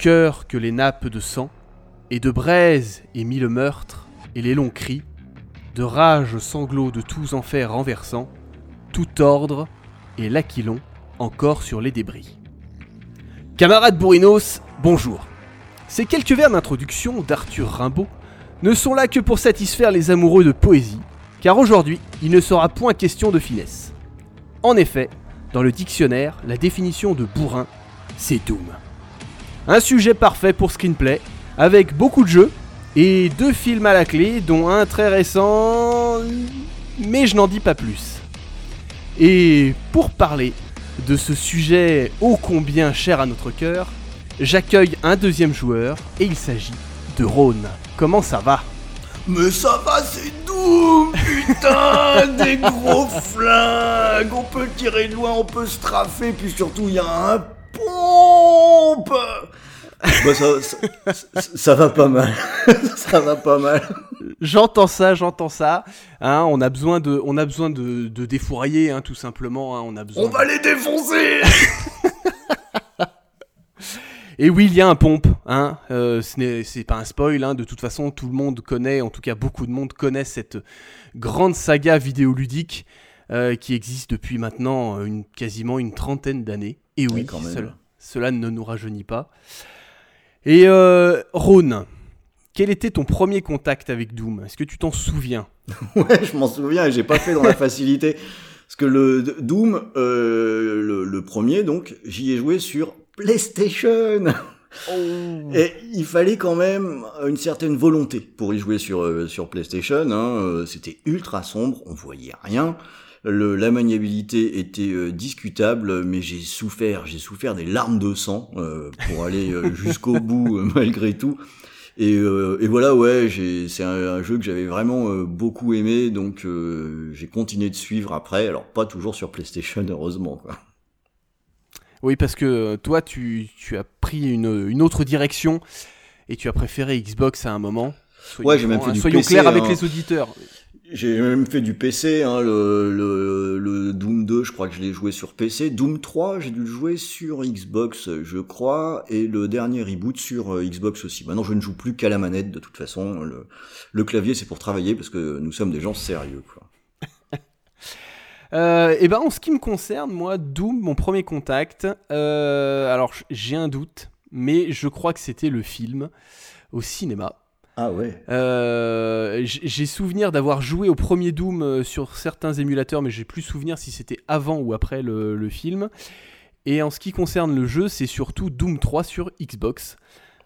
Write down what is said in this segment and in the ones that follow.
Cœur que les nappes de sang, et de braise et mille meurtres, et les longs cris, de rage sanglots de tous enfers renversants, tout ordre, et l'aquilon encore sur les débris. Camarades bourrinos, bonjour. Ces quelques vers d'introduction d'Arthur Rimbaud ne sont là que pour satisfaire les amoureux de poésie, car aujourd'hui, il ne sera point question de finesse. En effet, dans le dictionnaire, la définition de bourrin, c'est Doom. Un sujet parfait pour screenplay, avec beaucoup de jeux, et deux films à la clé, dont un très récent, mais je n'en dis pas plus. Et pour parler de ce sujet ô combien cher à notre cœur, j'accueille un deuxième joueur, et il s'agit de Rhône. Comment ça va? Mais ça va, c'est Doom, putain Des gros flingues On peut tirer loin, on peut se puis surtout, il y a un pompe bah ça, ça, ça- ça va pas mal. ça va pas mal. J'entends ça, j'entends ça. Hein, on a besoin de, on a besoin de, de défourailler, hein, tout simplement. hein, on a besoin. On va les défoncer Et oui, il y a un pompe. Hein, euh, ce n'est, c'est pas un spoil. Hein, de toute façon, tout le monde connaît, en tout cas beaucoup de monde connaît cette grande saga vidéoludique euh, qui existe depuis maintenant euh, une, quasiment une trentaine d'années. Et oui, quand même. cela, cela ne nous rajeunit pas. Et euh, Rhône, quel était ton premier contact avec Doom? Est-ce que tu t'en souviens? Ouais, je m'en souviens et j'ai pas fait dans la facilité. Parce que le Doom, euh, le, le premier, donc, j'y ai joué sur PlayStation. Et il fallait quand même une certaine volonté pour y jouer sur, euh, sur PlayStation. Hein. Euh, C'était ultra sombre, on voyait rien. Le, la maniabilité était euh, discutable, mais j'ai souffert, j'ai souffert des larmes de sang euh, pour aller euh, jusqu'au bout euh, malgré tout. Et, euh, et voilà, ouais, c'est un, un jeu que j'avais vraiment euh, beaucoup aimé, donc euh, j'ai continué de suivre après. Alors pas toujours sur PlayStation, heureusement. Quoi. Oui, parce que toi, tu, tu as pris une, une autre direction et tu as préféré Xbox à un moment. Soyons Ouais, j'ai même fait hein, du Soyons PC, clairs avec hein. les auditeurs. J'ai même fait du PC, hein, le, Doom 2, je crois que je l'ai joué sur PC. Doom 3, j'ai dû le jouer sur Xbox, je crois, et le dernier reboot sur euh, Xbox aussi. Maintenant, je ne joue plus qu'à la manette, de toute façon. Le, clavier, c'est pour travailler, parce que nous sommes des gens sérieux, quoi. Euh, et ben, en ce qui me concerne, moi, Doom, mon premier contact, euh, alors j'ai un doute, mais je crois que c'était le film au cinéma. Ah ouais Euh, j'ai souvenir d'avoir joué au premier Doom euh, sur certains émulateurs, mais j'ai plus souvenir si c'était avant ou après le, le film. Et en ce qui concerne le jeu, c'est surtout Doom 3 sur Xbox.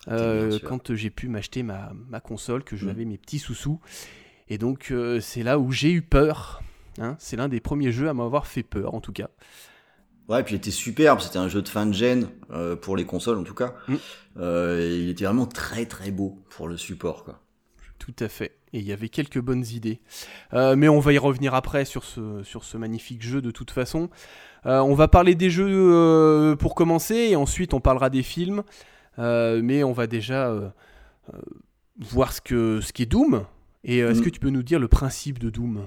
Euh, quand j'ai pu m'acheter ma, ma console, que Mm. j'avais mes petits sous-sous. Et donc, euh, c'est là où j'ai eu peur. hein. c'est l'un des premiers jeux à m'avoir fait peur, en tout cas. Ouais, puis il était superbe, c'était un jeu de fin de gen, euh, pour les consoles en tout cas. Mm. Euh, et il était vraiment très très beau pour le support, quoi. Tout à fait. Et il y avait quelques bonnes idées. Euh, mais on va y revenir après sur ce, sur ce magnifique jeu de toute façon. On va parler des jeux pour commencer et ensuite on parlera des films. Mais on va déjà voir ce que ce qu'est Doom. Et est-ce Mm. que tu peux nous dire le principe de Doom?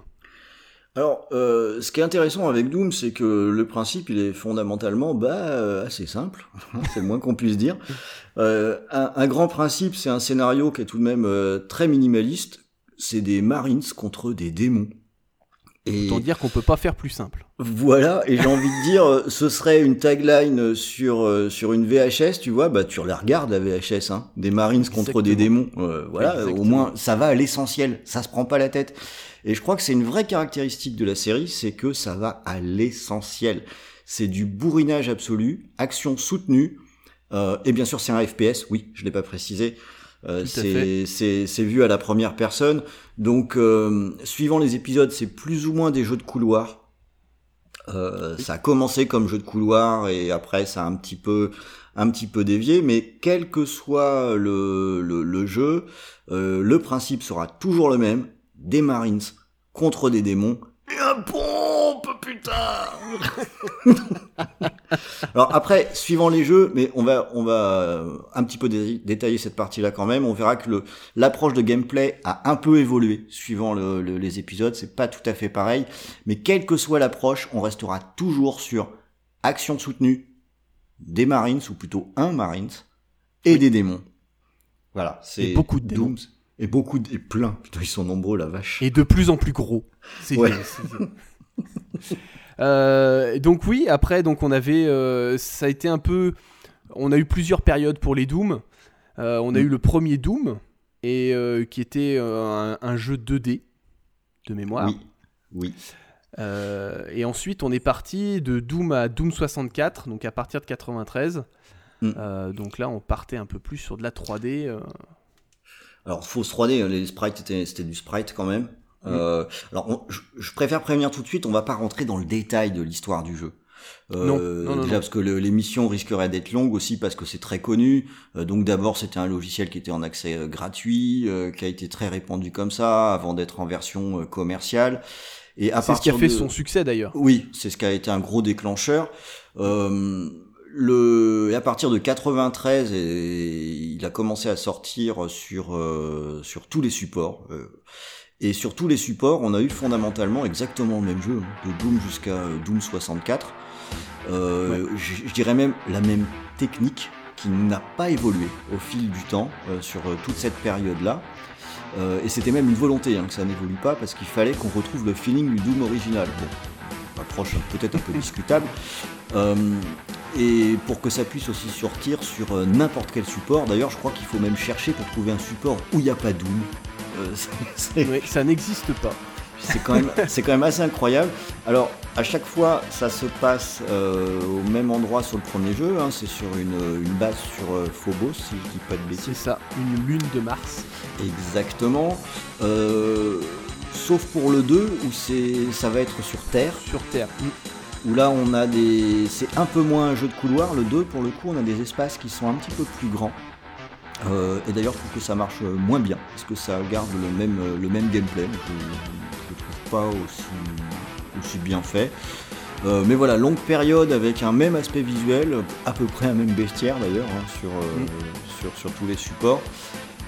Alors, euh, ce qui est intéressant avec Doom, c'est que le principe, il est fondamentalement bah, euh, assez simple, c'est le moins qu'on puisse dire. Euh, un, un grand principe, c'est un scénario qui est tout de même très minimaliste. C'est des Marines contre des démons. Et Autant dire qu'on peut pas faire plus simple. voilà, et j'ai envie de dire, ce serait une tagline sur sur une VHS, tu vois, bah tu la regardes la VHS, hein, des Marines contre des démons, voilà, Exactement. au moins ça va à l'essentiel, ça se prend pas la tête. Et je crois que c'est une vraie caractéristique de la série, c'est que ça va à l'essentiel. C'est du bourrinage absolu, action soutenue, euh, et bien sûr c'est un FPS, oui, je l'ai pas précisé. Euh, c'est vu à la première personne, donc euh, suivant les épisodes, c'est plus ou moins des jeux de couloir. Euh, Ça a commencé comme jeu de couloir et après ça a un petit peu un petit peu dévié, mais quel que soit le, le, le jeu, euh, le principe sera toujours le même des Marines contre des démons et un pompe, putain Alors après, suivant les jeux, mais on va on va euh, un petit peu dé- détailler cette partie-là quand même. On verra que le l'approche de gameplay a un peu évolué suivant le- le- les épisodes. C'est pas tout à fait pareil, mais quelle que soit l'approche, on restera toujours sur action soutenue des Marines ou plutôt un Marines et des démons. Voilà, c'est beaucoup de démons. Dooms. Et beaucoup de, et plein. Putain, ils sont nombreux, la vache. Et de plus en plus gros. C'est Ouais. Euh, donc oui, après, donc on avait, euh, ça a été un peu, on a eu plusieurs périodes pour les Doom. Euh, on a Mm. eu le premier Doom et euh, qui était un, un jeu 2D de mémoire. Oui, oui. Et ensuite, on est parti de Doom à Doom 64, donc à partir de 93. Mm. Donc là, on partait un peu plus sur de la 3D. Alors, fausse 3D, hein, les sprites, c'était c'était du sprite quand même. Euh, alors, on- je, je préfère prévenir tout de suite, on va pas rentrer dans le détail de l'histoire du jeu. Euh, Non, non, non, déjà parce que l'émission risquerait d'être longue aussi parce que c'est très connu. Euh, donc d'abord c'était un logiciel qui était en accès euh, gratuit, euh, qui a été très répandu comme ça avant d'être en version euh, commerciale. Et à C'est ce qui a fait de- son succès d'ailleurs. oui, c'est ce qui a été un gros déclencheur. Euh, le, et à partir de 93, et il a commencé à sortir sur sur sur tous les supports. euh, et sur tous les supports, on a eu fondamentalement exactement le même jeu, hein, de Doom jusqu'à euh, Doom 64. Euh, je, je dirais même la même technique qui n'a pas évolué au fil du temps euh, sur euh, toute cette période-là. Euh, et c'était même une volonté hein, que ça n'évolue pas parce qu'il fallait qu'on retrouve le feeling du Doom original. Bon, approche peut-être un peu discutable. Euh, et pour que ça puisse aussi sortir sur euh, n'importe quel support. D'ailleurs, je crois qu'il faut même chercher pour trouver un support où il n'y a pas Doom. Euh, c'est- c'est- Oui, ça n'existe pas. c'est quand même c'est quand même assez incroyable. Alors à chaque fois ça se passe au même endroit sur le premier jeu, hein, c'est sur une, une base sur Phobos si je dis pas de C'est bêtises. ça, une lune de Mars. Exactement. Euh, sauf pour le 2 où c'est ça va être sur Terre, Sur Terre. Mm. où là on a des c'est un peu moins un jeu de couloir. Le 2 pour le coup on a des espaces qui sont un petit peu plus grands. Euh, et d'ailleurs je trouve que ça marche euh, moins bien parce que ça garde le même euh, le même gameplay. Je, je le trouve pas aussi aussi bien fait. Euh, mais voilà, longue période avec un même aspect visuel, à peu près un même bestiaire d'ailleurs, hein, sur, euh, sur, sur tous les supports.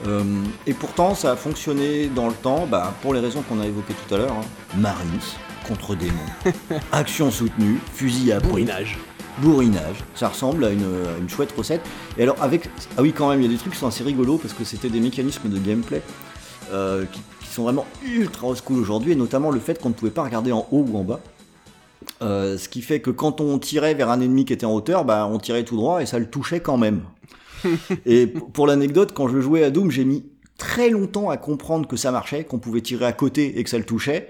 Euh, et pourtant, ça a fonctionné dans le temps, bah, pour les raisons qu'on a évoquées tout à l'heure. hein. Marines contre démons, action soutenue, fusil à Bourrinage. bourrinage. Ça ressemble à une, à une chouette recette. Et alors avec, ah oui quand même, il y a des trucs qui sont assez rigolos parce que c'était des mécanismes de gameplay euh, qui, qui sont vraiment ultra old school aujourd'hui, et notamment le fait qu'on ne pouvait pas regarder en haut ou en bas. Euh, ce qui fait que quand on tirait vers un ennemi qui était en hauteur, bah, on tirait tout droit et ça le touchait quand même. et pour l'anecdote, quand je jouais à Doom, j'ai mis très longtemps à comprendre que ça marchait, qu'on pouvait tirer à côté et que ça le touchait.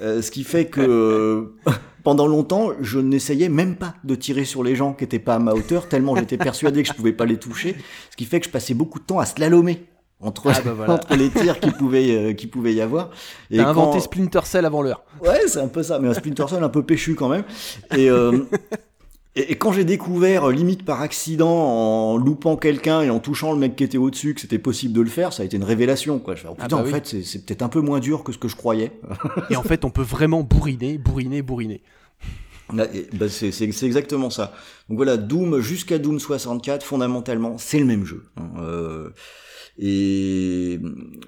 Euh, ce qui fait que euh, pendant longtemps, je n'essayais même pas de tirer sur les gens qui étaient pas à ma hauteur, tellement j'étais persuadé que je pouvais pas les toucher. Ce qui fait que je passais beaucoup de temps à slalomer entre, Ah bah voilà. entre les tirs qui pouvaient, euh, qui pouvaient y avoir. Et T'as quand- inventé Splinter Cell avant l'heure. Ouais, c'est un peu ça, mais un Splinter Cell un peu péchu quand même. Et, et, quand j'ai découvert, euh, limite par accident, en loupant quelqu'un et en touchant le mec qui était au-dessus, que c'était possible de le faire, ça a été une révélation. Quoi. Je fais, oh, Ah putain, bah en oui. fait, c'est- c'est peut-être un peu moins dur que ce que je croyais. Et en fait, on peut vraiment bourriner, bourriner, bourriner. Bah, c'est c'est- c'est exactement ça. Donc voilà, Doom jusqu'à Doom 64, fondamentalement, c'est le même jeu. hein. Euh, et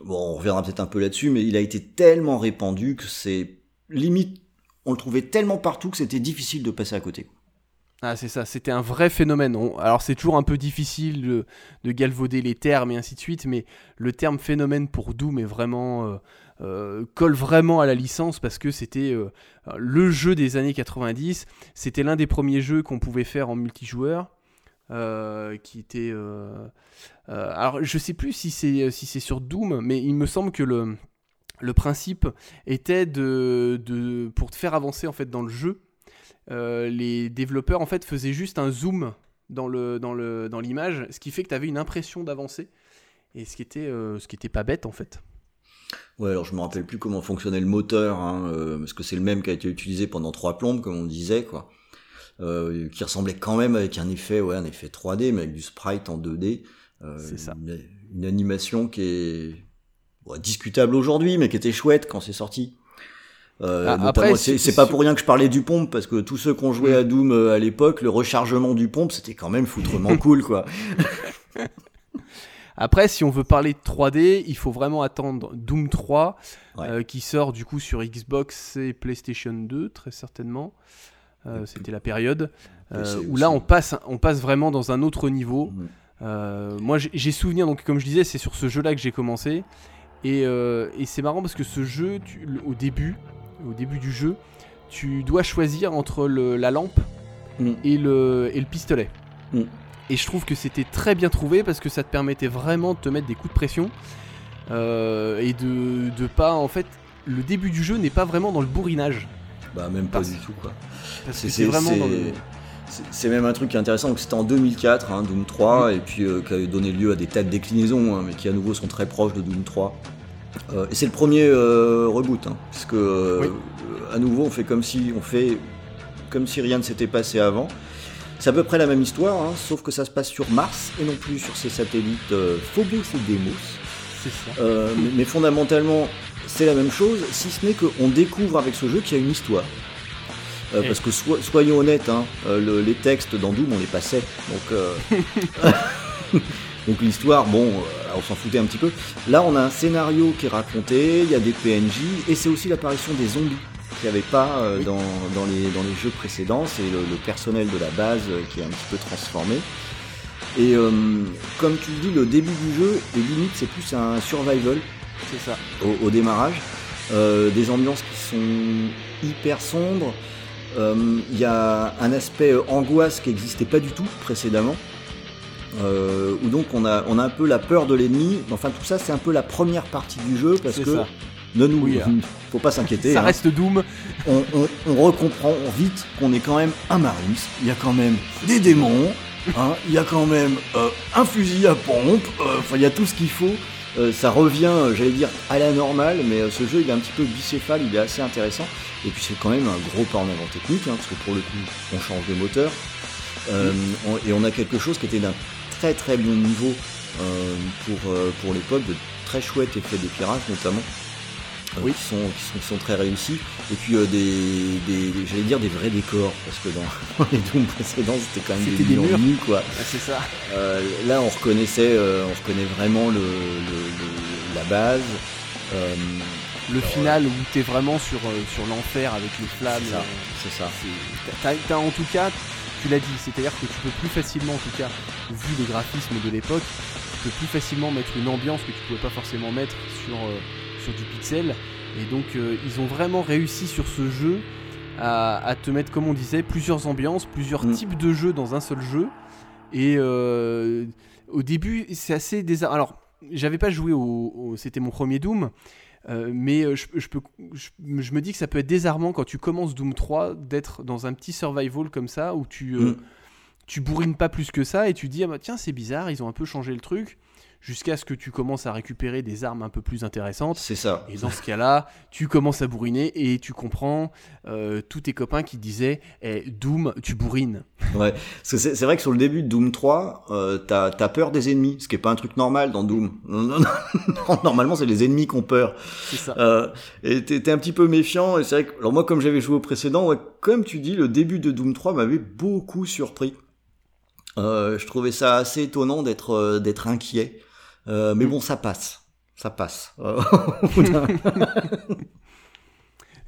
bon, on reviendra peut-être un peu là-dessus, mais il a été tellement répandu que c'est limite, on le trouvait tellement partout que c'était difficile de passer à côté. Ah, c'est ça, c'était un vrai phénomène. Alors, c'est toujours un peu difficile de, de galvauder les termes et ainsi de suite, mais le terme phénomène pour Doom est vraiment. euh, euh, colle vraiment à la licence parce que c'était euh, le jeu des années 90. C'était l'un des premiers jeux qu'on pouvait faire en multijoueur. qui était. alors, je sais plus si c'est sur Doom, mais il me semble que le, le principe était de, de pour te faire avancer en fait dans le jeu euh, les développeurs en fait faisaient juste un zoom dans le dans le dans l'image, ce qui fait que tu avais une impression d'avancer et ce qui était euh, ce qui était pas bête en fait. Ouais, alors je me rappelle plus comment fonctionnait le moteur, hein, euh, parce que c'est le même qui a été utilisé pendant trois plombes, comme on disait, quoi. Qui ressemblait quand même avec un effet, ouais, un effet 3D, mais avec du sprite en 2D. Euh, C'est ça. Une, une animation qui est discutable aujourd'hui, mais qui était chouette quand c'est sorti. Euh, Ah, après, c'est pas pour rien que je parlais du pompe, parce que tous ceux qui ont joué à Doom euh, à l'époque, le rechargement du pompe, c'était quand même foutrement cool, quoi. Après, si on veut parler de 3D, il faut vraiment attendre Doom 3, Ouais. euh, qui sort du coup sur Xbox et PlayStation 2, très certainement. Euh, C'était la période euh, où là on passe, on passe vraiment dans un autre niveau. Mm. Moi j'ai- souvenir, donc comme je disais, c'est sur ce jeu-là que j'ai commencé. Et, et c'est marrant parce que ce jeu, tu- au début, au début du jeu, tu dois choisir entre le- la lampe Mm. et, le, et le pistolet. Mm. Et je trouve que c'était très bien trouvé parce que ça te permettait vraiment de te mettre des coups de pression euh, et de, de pas en fait. Le début du jeu n'est pas vraiment dans le bourrinage. Bah, même pas Parce- du tout, quoi. C'est vraiment dans le. c'est- même un truc qui est intéressant. Donc, C'était en 2004, hein, Doom 3, et puis euh, qui a donné lieu à des tas de déclinaisons, hein, mais qui à nouveau sont très proches de Doom 3. Euh, et c'est le premier euh, reboot, hein, puisque euh, Oui. euh, à nouveau on fait comme si on fait comme si rien ne s'était passé avant. C'est à peu près la même histoire, hein, sauf que ça se passe sur Mars et non plus sur ces satellites Phobos et Deimos. C'est ça. Mais, mais fondamentalement, c'est la même chose, si ce n'est qu'on découvre avec ce jeu qu'il y a une histoire. Et- parce que so- soyons honnêtes, hein, le- les textes dans Doom, on les passait. Donc, donc l'histoire, bon, on s'en foutait un petit peu. Là, on a un scénario qui est raconté, il y a des PNJ, et c'est aussi l'apparition des zombies qu'il n'y avait pas euh, Oui. dans, dans, les, dans les jeux précédents. C'est le, le personnel de la base euh, qui est un petit peu transformé. Et euh, comme tu le dis, le début du jeu, et limite, c'est plus un survival C'est ça. au, au démarrage. Des ambiances qui sont hyper sombres. Il y a un aspect angoisse qui n'existait pas du tout précédemment. Euh, où donc on a, on a un peu la peur de l'ennemi. Enfin tout ça c'est un peu la première partie du jeu parce que ça. ne nous Oui, hein. faut pas s'inquiéter. Ça hein. reste Doom. On, on, on recomprend vite qu'on est quand même un Marines. Il y a quand même des démons. hein. Il y a quand même euh, un fusil à pompe. euh, Enfin il y a tout ce qu'il faut. Euh, ça revient, euh, j'allais dire, à la normale, mais euh, ce jeu il est un petit peu bicéphale, il est assez intéressant. Et puis c'est quand même un gros pas en avant technique, hein, parce que pour le coup, on change de moteur. Euh, on- et on a quelque chose qui était d'un très très bon niveau euh, pour, euh, pour l'époque, de très chouettes effets d'éclairage notamment. euh, Oui. qui, sont, qui, sont, qui sont très réussis et puis des, des j'allais dire des vrais décors parce que dans, les Doom précédents c'était quand même des des murs nus quoi Ah, c'est ça. là, on reconnaissait, on reconnaît vraiment le, le- le- la base. Le final où t'es vraiment sur, sur l'enfer avec les flammes. c'est ça, t'as en tout cas, tu l'as dit, c'est-à-dire que tu peux plus facilement, en tout cas, vu les graphismes de l'époque, tu peux plus facilement mettre une ambiance que tu pouvais pas forcément mettre sur, euh, sur du pixel. Et donc, euh, ils ont vraiment réussi sur ce jeu à, à te mettre, comme on disait, plusieurs ambiances, plusieurs Mm. types de jeux dans un seul jeu. Et euh, au début, c'est assez désar... Alors, j'avais pas joué au, au- c'était mon premier Doom, euh, mais euh, je, je peux, je, je me dis que ça peut être désarmant quand tu commences Doom 3 d'être dans un petit survival comme ça où tu, euh, Mm. tu bourrines pas plus que ça et tu dis ah bah tiens c'est bizarre ils ont un peu changé le truc jusqu'à ce que tu commences à récupérer des armes un peu plus intéressantes. C'est ça. Et dans ce cas-là, tu commences à bourriner et tu comprends euh, tous tes copains qui disaient eh, Doom, tu bourrines. Ouais. Parce que c'est vrai que sur le début de Doom 3, euh, t'as as peur des ennemis, ce qui est pas un truc normal dans Doom. Non, non, non, Normalement, c'est les ennemis qui ont peur. C'est ça. Euh, et t'es t'es un petit peu méfiant. Et c'est vrai que, alors moi, comme j'avais joué au précédent, ouais, comme tu dis, le début de Doom 3 m'avait beaucoup surpris. Euh, je trouvais ça assez étonnant d'être euh, d'être inquiet. Euh, mais bon, ça passe. Ça passe.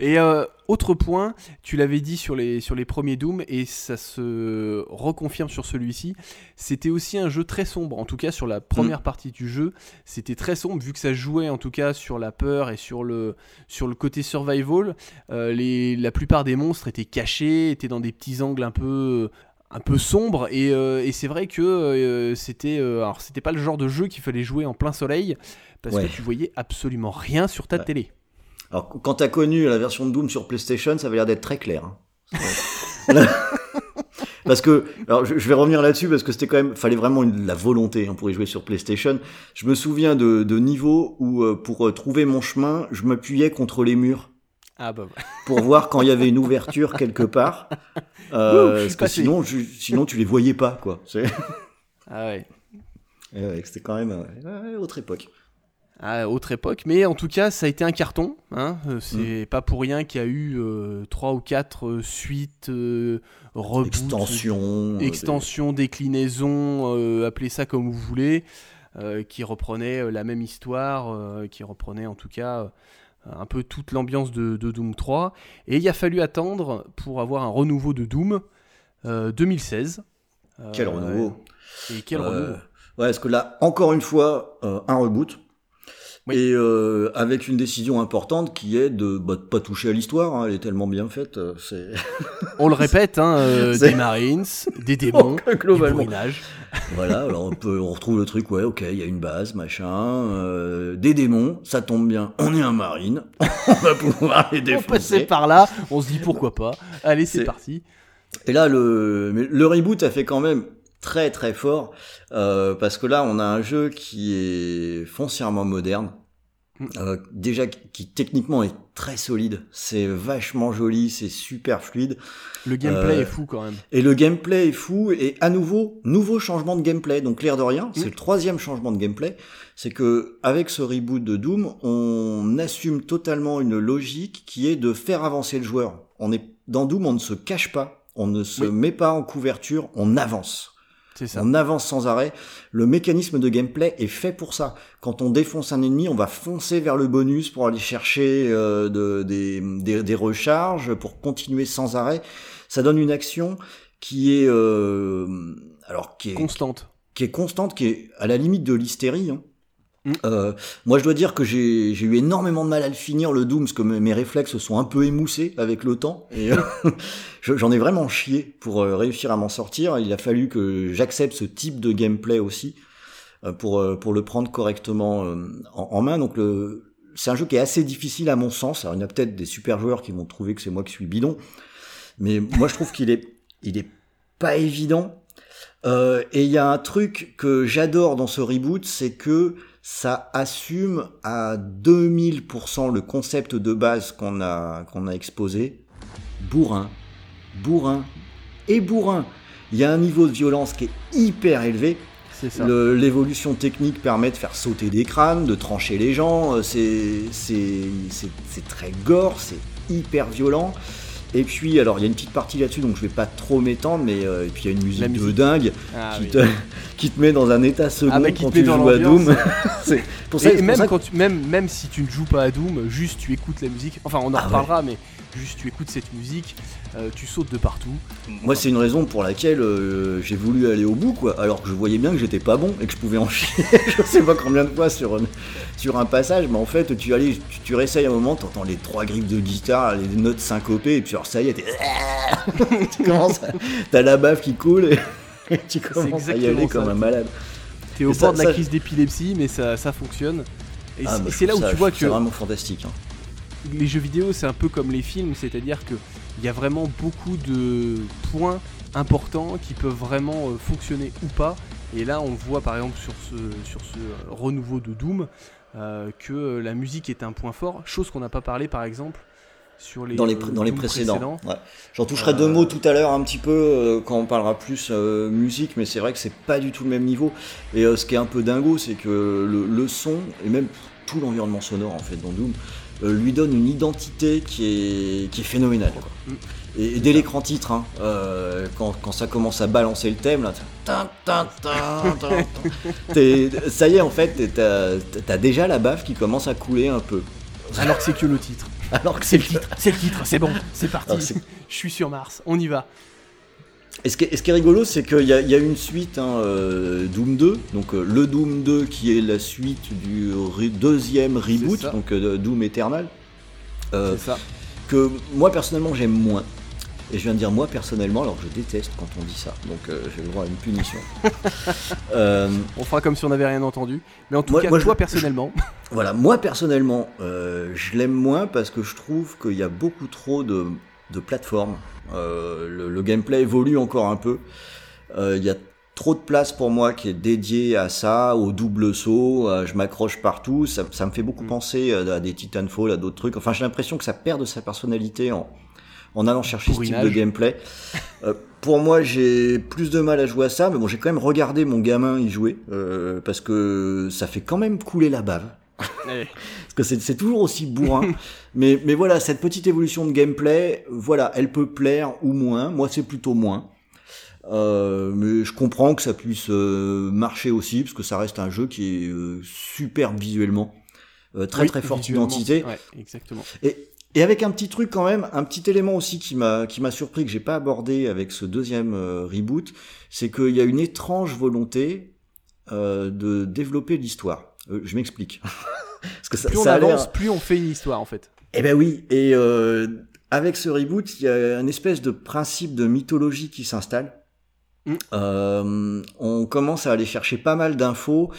Et euh, autre point, tu l'avais dit sur les, sur les premiers Doom, et ça se reconfirme sur celui-ci, c'était aussi un jeu très sombre, en tout cas sur la première partie du jeu, c'était très sombre, vu que ça jouait en tout cas sur la peur et sur le, sur le côté survival, euh, les, la plupart des monstres étaient cachés, étaient dans des petits angles un peu un peu sombre et, euh, et c'est vrai que euh, c'était alors c'était pas le genre de jeu qu'il fallait jouer en plein soleil parce Ouais. que tu voyais absolument rien sur ta Ouais. télé. Alors, quand t'as connu la version de Doom sur PlayStation, ça avait l'air d'être très clair. hein. parce que, alors je, je vais revenir là-dessus parce que c'était quand même, fallait vraiment une- la volonté hein, pour y jouer sur PlayStation. Je me souviens de, de niveaux où euh, pour euh, trouver mon chemin, je m'appuyais contre les murs Ah bah ouais. pour voir quand il y avait une ouverture quelque part. Euh, Ouh, parce que sinon, je- sinon tu les voyais pas, quoi. Ah ouais. Et ouais, C'était quand même euh, ouais, autre époque. à autre époque. Mais en tout cas, ça a été un carton. Hein. Euh, C'est Mm. pas pour rien qu'il y a eu euh, trois ou quatre euh, suites, euh, reboots, Extension. euh, extensions, déclinaisons, appelez ça comme vous voulez, qui reprenaient la même histoire, qui reprenaient en tout cas un peu toute l'ambiance de, de Doom 3. Et il a fallu attendre pour avoir un renouveau de Doom euh, 2016. des- Quel Euh, renouveau. Et quel Euh, renouveau Ouais, parce que là, encore une fois, euh, un reboot. Oui. Et euh, avec une décision importante qui est de bah, pas toucher à l'histoire, hein, elle est tellement bien faite, euh, c'est On le répète, hein, euh, des Marines, des démons, du globalement. bourrinage. voilà. Alors on peut, on retrouve le truc, ouais, ok, il y a une base, machin, euh, des démons, ça tombe bien, on est un marine, on va pouvoir les On passait défoncer. par là, on se dit pourquoi pas. Allez, c'est parti. Et là, le, le reboot a fait quand même très très fort euh, parce que là, on a un jeu qui est foncièrement moderne. Mm. Euh, déjà qui, techniquement est très solide, c'est vachement joli, c'est super fluide Le gameplay Euh, est fou quand même. et le gameplay est fou et à nouveau nouveau changement de gameplay. Donc l'air de rien, Mm. c'est le troisième changement de gameplay, c'est que avec ce reboot de Doom, on assume totalement une logique qui est de faire avancer le joueur. On est dans Doom, on ne se cache pas, on ne se Oui. met pas en couverture, on avance. C'est ça. On avance sans arrêt. Le mécanisme de gameplay est fait pour ça. Quand on défonce un ennemi, on va foncer vers le bonus pour aller chercher euh, de- des, des, des recharges, pour continuer sans arrêt. Ça donne une action qui est euh, alors qui est, Constante. qui est constante, qui est à la limite de l'hystérie. hein. Euh, moi, je dois dire que j'ai eu énormément de mal à le finir, le Doom, parce que mes mes réflexes sont un peu émoussés avec le temps. Et euh, je- j'en ai vraiment chié pour euh, réussir à m'en sortir. Il a fallu que j'accepte ce type de gameplay aussi pour, le prendre correctement en, main. Donc, c'est un jeu qui est assez difficile à mon sens. Alors, il y a peut-être des super joueurs qui vont trouver que c'est moi qui suis bidon. Mais moi, je trouve qu'il est, il est pas évident. Et il y a un truc que j'adore dans ce reboot, c'est que ça assume à 2000% le concept de base qu'on a, qu'on a exposé. Bourrin, bourrin et bourrin. Il y a un niveau de violence qui est hyper élevé. L'évolution technique permet de faire sauter des crânes, de trancher les gens. euh, C'est c'est- c'est- c'est très gore, c'est hyper violent. Et puis, alors, il y a une petite partie là-dessus, donc je vais pas trop m'étendre, mais euh, et puis il y a une musique, de dingue Ah, qui, oui. te, qui te met dans un état second Ah bah, quand tu joues à. Doom. c'est pour ça, Et même, ça quand tu, même, même si tu ne joues pas à Doom, juste tu écoutes la musique, enfin on en Ah reparlera, mais juste tu écoutes cette musique, euh, tu sautes de partout. moi, c'est une raison pour laquelle euh, j'ai voulu aller au bout, quoi, alors que je voyais bien que j'étais pas bon et que je pouvais en chier. je sais pas combien de fois sur, un- sur un passage, mais en fait, tu, allais, tu, tu réessayes un moment, t'entends les trois griffes de guitare, les notes syncopées, et puis alors ça y est, t'es- tu commences, à- t'as la bave qui coule et, et tu commences à y aller comme un malade. T'es au bord de la ça- crise d'épilepsie, mais ça, ça fonctionne. Et Ah, c'est- bah, et c'est là où ça- tu vois que C'est vraiment fantastique. hein. Les jeux vidéo, c'est un peu comme les films, c'est-à-dire que il y a vraiment beaucoup de points importants qui peuvent vraiment euh, fonctionner ou pas. Et là, on voit par exemple sur ce, sur ce renouveau de Doom euh, que la musique est un point fort, chose qu'on n'a pas parlé par exemple sur les, dans les, euh, dans les précédents. Ouais. J'en toucherai Euh, deux mots tout à l'heure un petit peu euh, quand on parlera plus euh, musique, mais c'est vrai que c'est pas du tout le même niveau. Et ce qui est un peu dingo, c'est que le, le son et même tout l'environnement sonore en fait dans Doom lui donne une identité qui est, qui est phénoménale. quoi. Mm. Et, et dès l'écran titre, hein, euh, quand, quand ça commence à balancer le thème, là, tin, ça y est en fait, t'as déjà la baffe qui commence à couler un peu. Alors que c'est que le titre. Alors que C'est le titre, c'est le titre, c'est bon, c'est parti. Je suis sur Mars, on y va. Et ce qui est, et ce qui est rigolo, c'est qu'il y, a- il y a une suite, hein, euh, Doom 2, donc euh, le Doom 2 qui est la suite du re- deuxième reboot, donc euh, Doom Eternal, ça. que moi personnellement j'aime moins. Et je viens de dire moi personnellement, alors je déteste quand on dit ça, donc euh, j'ai le droit à une punition. Euh, On fera comme si on n'avait rien entendu. Mais en tout Moi- cas, moi, je- toi personnellement, Voilà, moi personnellement, euh, je l'aime moins parce que je trouve qu'il y a beaucoup trop de, de plateformes. Euh, le, le gameplay évolue encore un peu. Euh, Il y a trop de place pour moi qui est dédiée à ça, au double saut. à je m'accroche partout. Ça, ça me fait beaucoup Mm. penser à, des Titanfall, à d'autres trucs. Enfin, j'ai l'impression que ça perd de sa personnalité en, en allant chercher ce type de gameplay. Euh, pour moi, j'ai plus de mal à jouer à ça, mais bon, j'ai quand même regardé mon gamin y jouer euh, parce que ça fait quand même couler la bave. Parce que c'est toujours aussi bourrin. mais, mais voilà, cette petite évolution de gameplay, voilà, elle peut plaire ou moins. Moi, c'est plutôt moins. Euh, mais je comprends que ça puisse euh, marcher aussi, parce que ça reste un jeu qui est euh, super visuellement. Euh, très oui, très forte identité. Ouais, exactement. Et, et avec un petit truc quand même, un petit élément aussi qui m'a qui m'a surpris que j'ai pas abordé avec ce deuxième euh, reboot, c'est qu'il y a une étrange volonté euh, de développer l'histoire. Euh, je m'explique. Parce que ça, Plus on ça avance, plus on fait une histoire en fait. eh ben oui, et euh, avec ce reboot, il y a un espèce de principe de mythologie qui s'installe. Mm. Euh, on commence à aller chercher pas mal d'infos,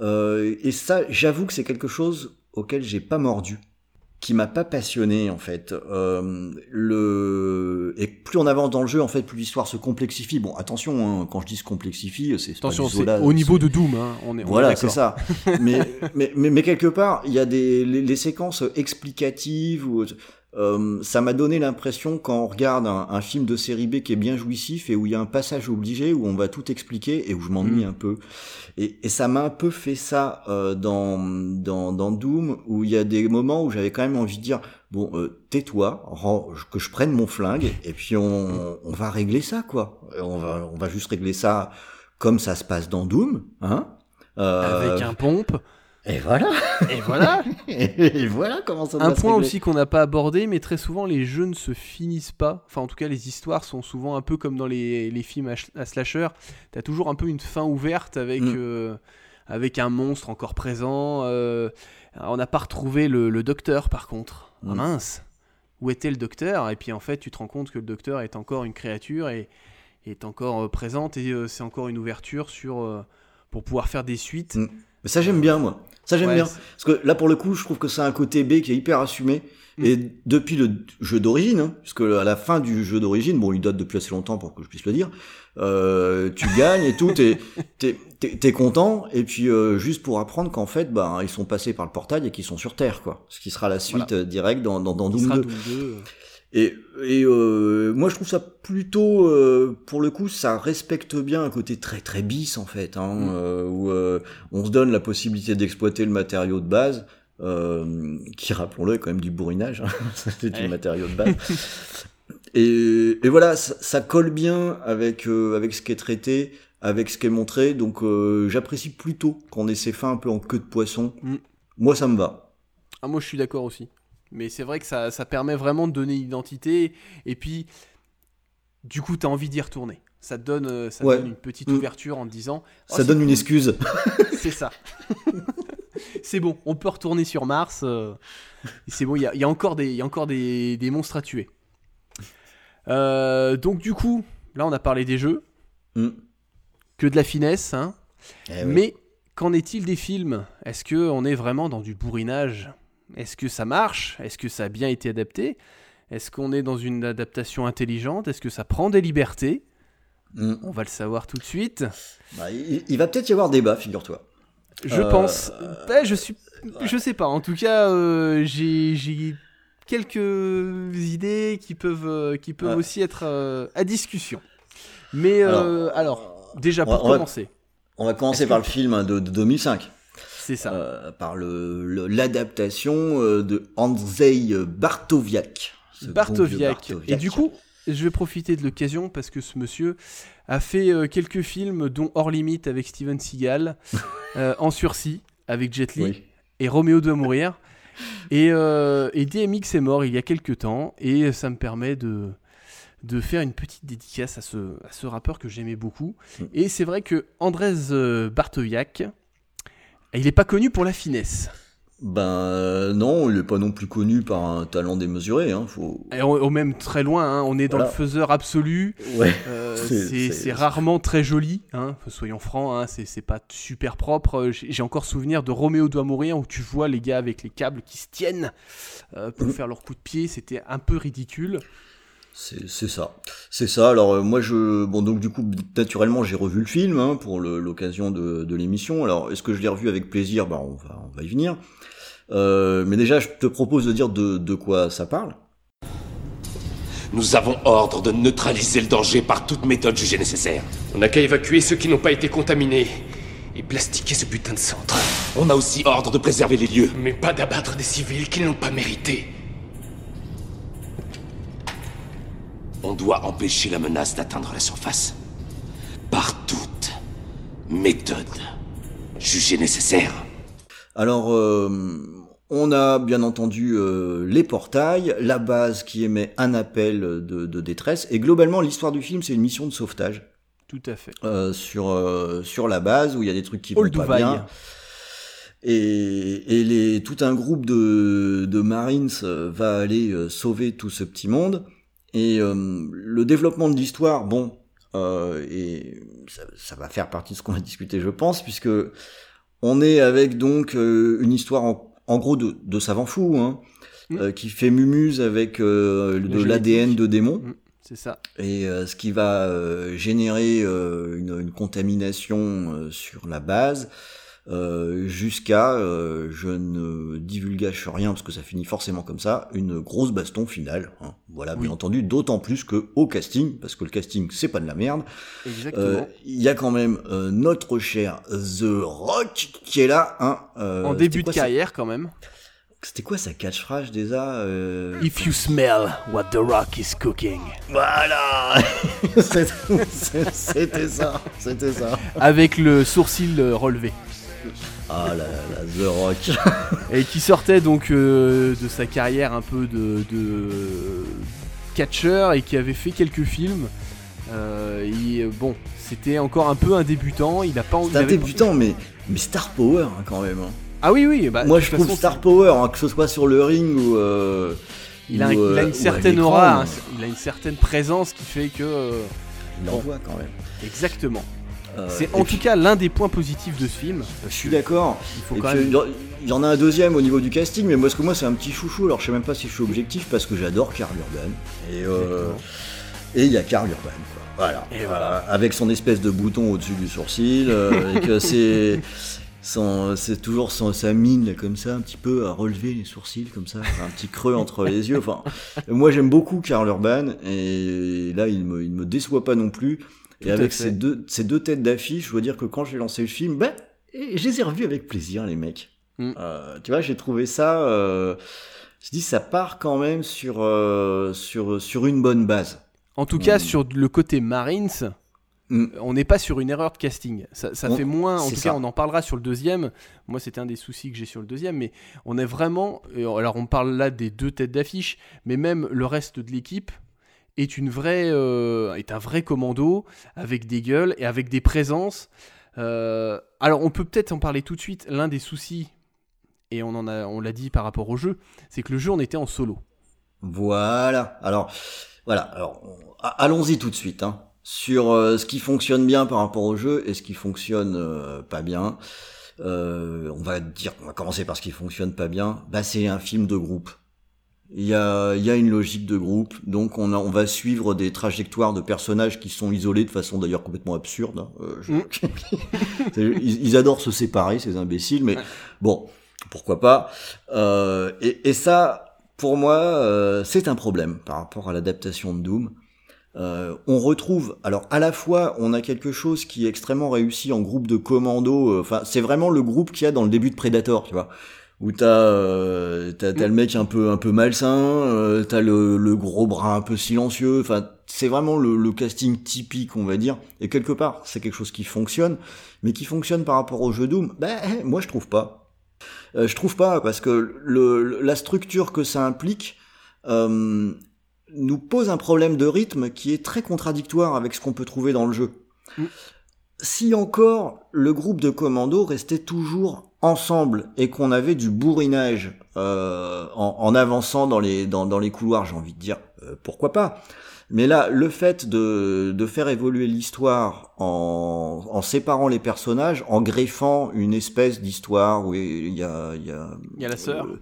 et ça, j'avoue que c'est quelque chose auquel j'ai pas mordu, qui m'a pas passionné en fait. Euh, le et plus on avance dans le jeu, en fait, plus l'histoire se complexifie. Bon, attention, hein, quand je dis se complexifie, c'est Attention, c'est au niveau c'est- de Doom, hein, on est on voilà, c'est ça. mais, mais, mais, mais quelque part, il y a des les, les séquences explicatives où euh, ça m'a donné l'impression quand on regarde un, un film de série B qui est bien jouissif et où il y a un passage obligé où on va tout expliquer et où je m'ennuie Mm. un peu. Et, et ça m'a un peu fait ça euh, dans, dans dans Doom où il y a des moments où j'avais quand même envie de dire bon euh, tais-toi, que je prenne mon flingue et puis on, on va régler ça quoi. On va on va juste régler ça comme ça se passe dans Doom, hein. Euh, Avec un pompe. Et voilà. Et voilà. Et voilà comment ça un doit se point régler. aussi qu'on n'a pas abordé, mais très souvent les jeux ne se finissent pas. Enfin, en tout cas, les histoires sont souvent un peu comme dans les, les films à, à slasher. T'as toujours un peu une fin ouverte avec, Mm. euh, avec un monstre encore présent. euh, on n'a pas retrouvé le, le docteur, par contre. Ah Mm. mince Où était le docteur? Et puis en fait, tu te rends compte que le docteur est encore une créature et est encore euh, présente et euh, c'est encore une ouverture sur euh, pour pouvoir faire des suites. Mm. Mais ça j'aime bien moi. Ça j'aime Ouais, bien. Parce que là pour le coup je trouve que c'est un côté B qui est hyper assumé. Mm. Et depuis le jeu d'origine, hein, puisque à la fin du jeu d'origine, bon il date depuis assez longtemps pour que je puisse le dire, euh, tu gagnes et tout, t'es t'es content, et puis euh, juste pour apprendre qu'en fait ben, ils sont passés par le portail et qu'ils sont sur Terre, quoi. Ce qui sera la suite euh, directe dans, dans, dans Qui Doom sera 2. Doom 2. Et, et euh, moi je trouve ça plutôt, euh, pour le coup, ça respecte bien un côté très très bis en fait, hein, Mm. euh, où on se donne la possibilité d'exploiter le matériau de base, qui rappelons-le est quand même du bourrinage, hein, c'est Ouais. du matériau de base. et, et voilà, ça, ça colle bien avec avec ce qui est traité, avec ce qui est montré, donc j'apprécie plutôt qu'on ait ces fins un peu en queue de poisson. Mm. Moi ça me va. Ah, moi je suis d'accord aussi. Mais c'est vrai que ça, ça permet vraiment de donner une identité. Et puis, du coup, tu as envie d'y retourner. Ça te donne, euh, ça Ouais. donne une petite Mm. ouverture en te disant Oh, Ça donne une excuse. C'est ça. c'est bon, on peut retourner sur Mars. euh, c'est bon, il y a, il y a encore, des, y a encore des, des monstres à tuer. Euh, donc, du coup, là, on a parlé des jeux. Mm. Que de la finesse. Hein. Eh oui. Mais qu'en est-il des films? Est-ce que on est vraiment dans du bourrinage? Est-ce que ça marche? Est-ce que ça a bien été adapté? Est-ce qu'on est dans une adaptation intelligente? Est-ce que ça prend des libertés? Mm. On va le savoir tout de suite. Bah, il, il va peut-être y avoir débat, figure-toi. Je Euh, pense. Ouais, je suis. Je sais pas. En tout cas, euh, j'ai quelques idées qui peuvent euh, qui peuvent Ouais. aussi être euh, à discussion. Mais alors, déjà on va- pour on va- commencer, On va commencer par que- le film de, de 2005, c'est ça. euh, par le l'adaptation euh, de Andrzej Bartowiak. Bartowiak. Bartowiak. Et du coup, je vais profiter de l'occasion parce que ce monsieur a fait euh, quelques films, dont Hors Limite avec Steven Seagal, euh, En Sursis avec Jet Li Oui. et Roméo doit mourir. Et, euh, et DMX est mort il y a quelques temps, et ça me permet de, de faire une petite dédicace à ce, à ce rappeur que j'aimais beaucoup. Mm. Et c'est vrai que Andrés euh, Il n'est pas connu pour la finesse. Ben euh, non, il est pas non plus connu par un talent démesuré. Hein, faut... Et on, on même très loin, hein, on est dans Voilà. le faiseur absolu. Ouais. Euh, C'est- rarement très joli, hein, soyons francs, c'est pas super propre. Euh, J'ai encore souvenir de Roméo doit mourir où tu vois les gars avec les câbles qui se tiennent euh, pour Mhm. faire leur coup de pied, c'était un peu ridicule. C'est c'est ça. C'est ça. Alors euh, moi je bon donc du coup naturellement j'ai revu le film hein, pour l'occasion de, de l'émission. Alors est-ce que je l'ai revu avec plaisir? Ben on va on va y venir. Euh, mais déjà je te propose de dire de, de quoi ça parle. Nous avons ordre de neutraliser le danger par toute méthode jugée nécessaire. On n'a qu'à évacuer ceux qui n'ont pas été contaminés et plastiquer ce putain de centre. On a aussi ordre de préserver les lieux. Mais pas d'abattre des civils qui ne l'ont pas mérité. On doit empêcher la menace d'atteindre la surface. Par toute méthode jugée nécessaire. Alors euh, on a bien entendu euh, les portails, la base qui émet un appel de, de détresse et globalement l'histoire du film c'est une mission de sauvetage Tout à fait. euh, sur euh, sur la base où il y a des trucs qui vont pas bien. Et, et les, tout un groupe de, de Marines va aller sauver tout ce petit monde. Et euh, le développement de l'histoire, bon, euh, et ça, ça va faire partie de ce qu'on va discuter, je pense, puisque on est avec donc euh, une histoire en, en gros de, de savant fou, hein, Mm. euh, qui fait mumuse avec euh, de l'ADN de démons Mm, C'est ça. et euh, ce qui va euh, générer euh, une, une contamination euh, sur la base euh, jusqu'à, euh, je ne divulgage rien parce que ça finit forcément comme ça, une grosse baston finale. hein. Voilà, bien entendu, d'autant plus que au casting, parce que le casting c'est pas de la merde, Exactement. euh, il y a quand même euh, notre cher The Rock qui est là. Hein, euh, en début de quoi carrière quand même. C'était quoi sa catchphrase déjà euh, If you smell what the rock is cooking. Voilà C'était ça, c'était ça. Avec le sourcil relevé. Ah là, là, The Rock. Et qui sortait donc euh, de sa carrière un peu de, de catcheur et qui avait fait quelques films. Euh, et, euh, bon, c'était encore un peu un débutant. Il a pas C'est un débutant, mais, mais Star Power hein, quand même. hein. Ah oui, oui. Bah, Moi je trouve façon, Star Power, hein, que ce soit sur le ring ou. euh, Il a, il une certaine aura, il a une certaine présence qui fait que. Il envoie quand même. exactement. Euh, C'est en tout cas l'un des points positifs de ce film. Je suis d'accord. Il y en- a un deuxième au niveau du casting, mais moi, parce que moi c'est un petit chouchou, alors je sais même pas si je suis objectif parce que j'adore Karl Urban. Et euh, et il y a Karl Urban, quoi. Voilà. Et voilà. Avec son espèce de bouton au-dessus du sourcil, euh, et que c'est. toujours son, sa mine là, comme ça, un petit peu à relever les sourcils comme ça, un petit creux entre les yeux. Enfin, moi j'aime beaucoup Karl Urban et là il me, il me déçoit pas non plus. Tout Et avec fait. ces deux, ces deux têtes d'affiche, je dois dire que quand j'ai lancé le film, ben, je les ai revus avec plaisir, les mecs. Mm. Euh, tu vois, j'ai trouvé ça. Euh, je dis, ça part quand même sur, euh, sur, sur une bonne base. En tout cas, Mm. sur le côté Marines, Mm. on n'est pas sur une erreur de casting. Ça, ça On- fait moins, en tout ça. cas, on en parlera sur le deuxième. Moi, c'était un des soucis que j'ai sur le deuxième, mais on est vraiment. euh, Alors, on parle là des deux têtes d'affiche, mais même le reste de l'équipe est une vraie, euh, est un vrai commando avec des gueules et avec des présences. Euh, alors, on peut peut-être en parler tout de suite. L'un des soucis, et on en a, on l'a dit par rapport au jeu, c'est que le jeu, on était en solo. Voilà. Alors, voilà. Alors, allons-y tout de suite. Hein, sur euh, ce qui fonctionne bien par rapport au jeu et ce qui fonctionne pas bien. On va dire, on va commencer par ce qui fonctionne pas bien. Bah, c'est un film de groupe. Il y a, y a une logique de groupe, donc on, a, on va suivre des trajectoires de personnages qui sont isolés de façon d'ailleurs complètement absurde. hein. Euh, je- C'est- ils, ils adorent se séparer, ces imbéciles, mais bon, pourquoi pas. Euh, et, et ça, pour moi, euh, c'est un problème par rapport à l'adaptation de Doom. Euh, on retrouve, alors à la fois, on a quelque chose qui est extrêmement réussi en groupe de commando. euh, Enfin, c'est vraiment le groupe qu'il y a dans le début de Predator, tu vois, où t'as euh, t'as le mec un peu un peu malsain, euh, t'as le, le gros bras un peu silencieux. Enfin, c'est vraiment le, le casting typique, on va dire. Et quelque part, c'est quelque chose qui fonctionne, mais qui fonctionne par rapport au jeu Doom. Ben, moi, je trouve pas. Euh, je trouve pas parce que le, la structure que ça implique euh, nous pose un problème de rythme qui est très contradictoire avec ce qu'on peut trouver dans le jeu. Mm. Si encore le groupe de commandos restait toujours ensemble et qu'on avait du bourrinage euh, en, en avançant dans les dans, dans les couloirs, j'ai envie de dire euh, pourquoi pas. Mais là, le fait de, de faire évoluer l'histoire en, en séparant les personnages, en greffant une espèce d'histoire où il y a, il y a, Il y a la sœur. euh,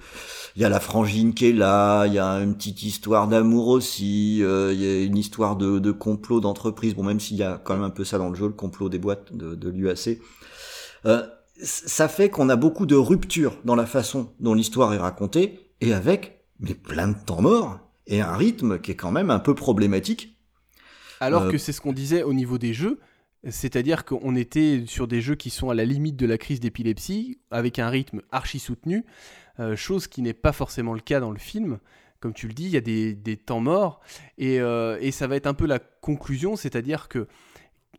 il y a la frangine qui est là, il y a une petite histoire d'amour aussi, euh, il y a une histoire de, de complot d'entreprise, bon même s'il y a quand même un peu ça dans le jeu, le complot des boîtes de, de l'UAC. Euh, ça fait qu'on a beaucoup de ruptures dans la façon dont l'histoire est racontée, et avec mais plein de temps mort, et un rythme qui est quand même un peu problématique. Alors Euh, que c'est ce qu'on disait au niveau des jeux, c'est-à-dire qu'on était sur des jeux qui sont à la limite de la crise d'épilepsie, avec un rythme archi soutenu, euh, chose qui n'est pas forcément le cas dans le film. Comme tu le dis, il y a des, des temps morts, et, euh, et ça va être un peu la conclusion, c'est-à-dire que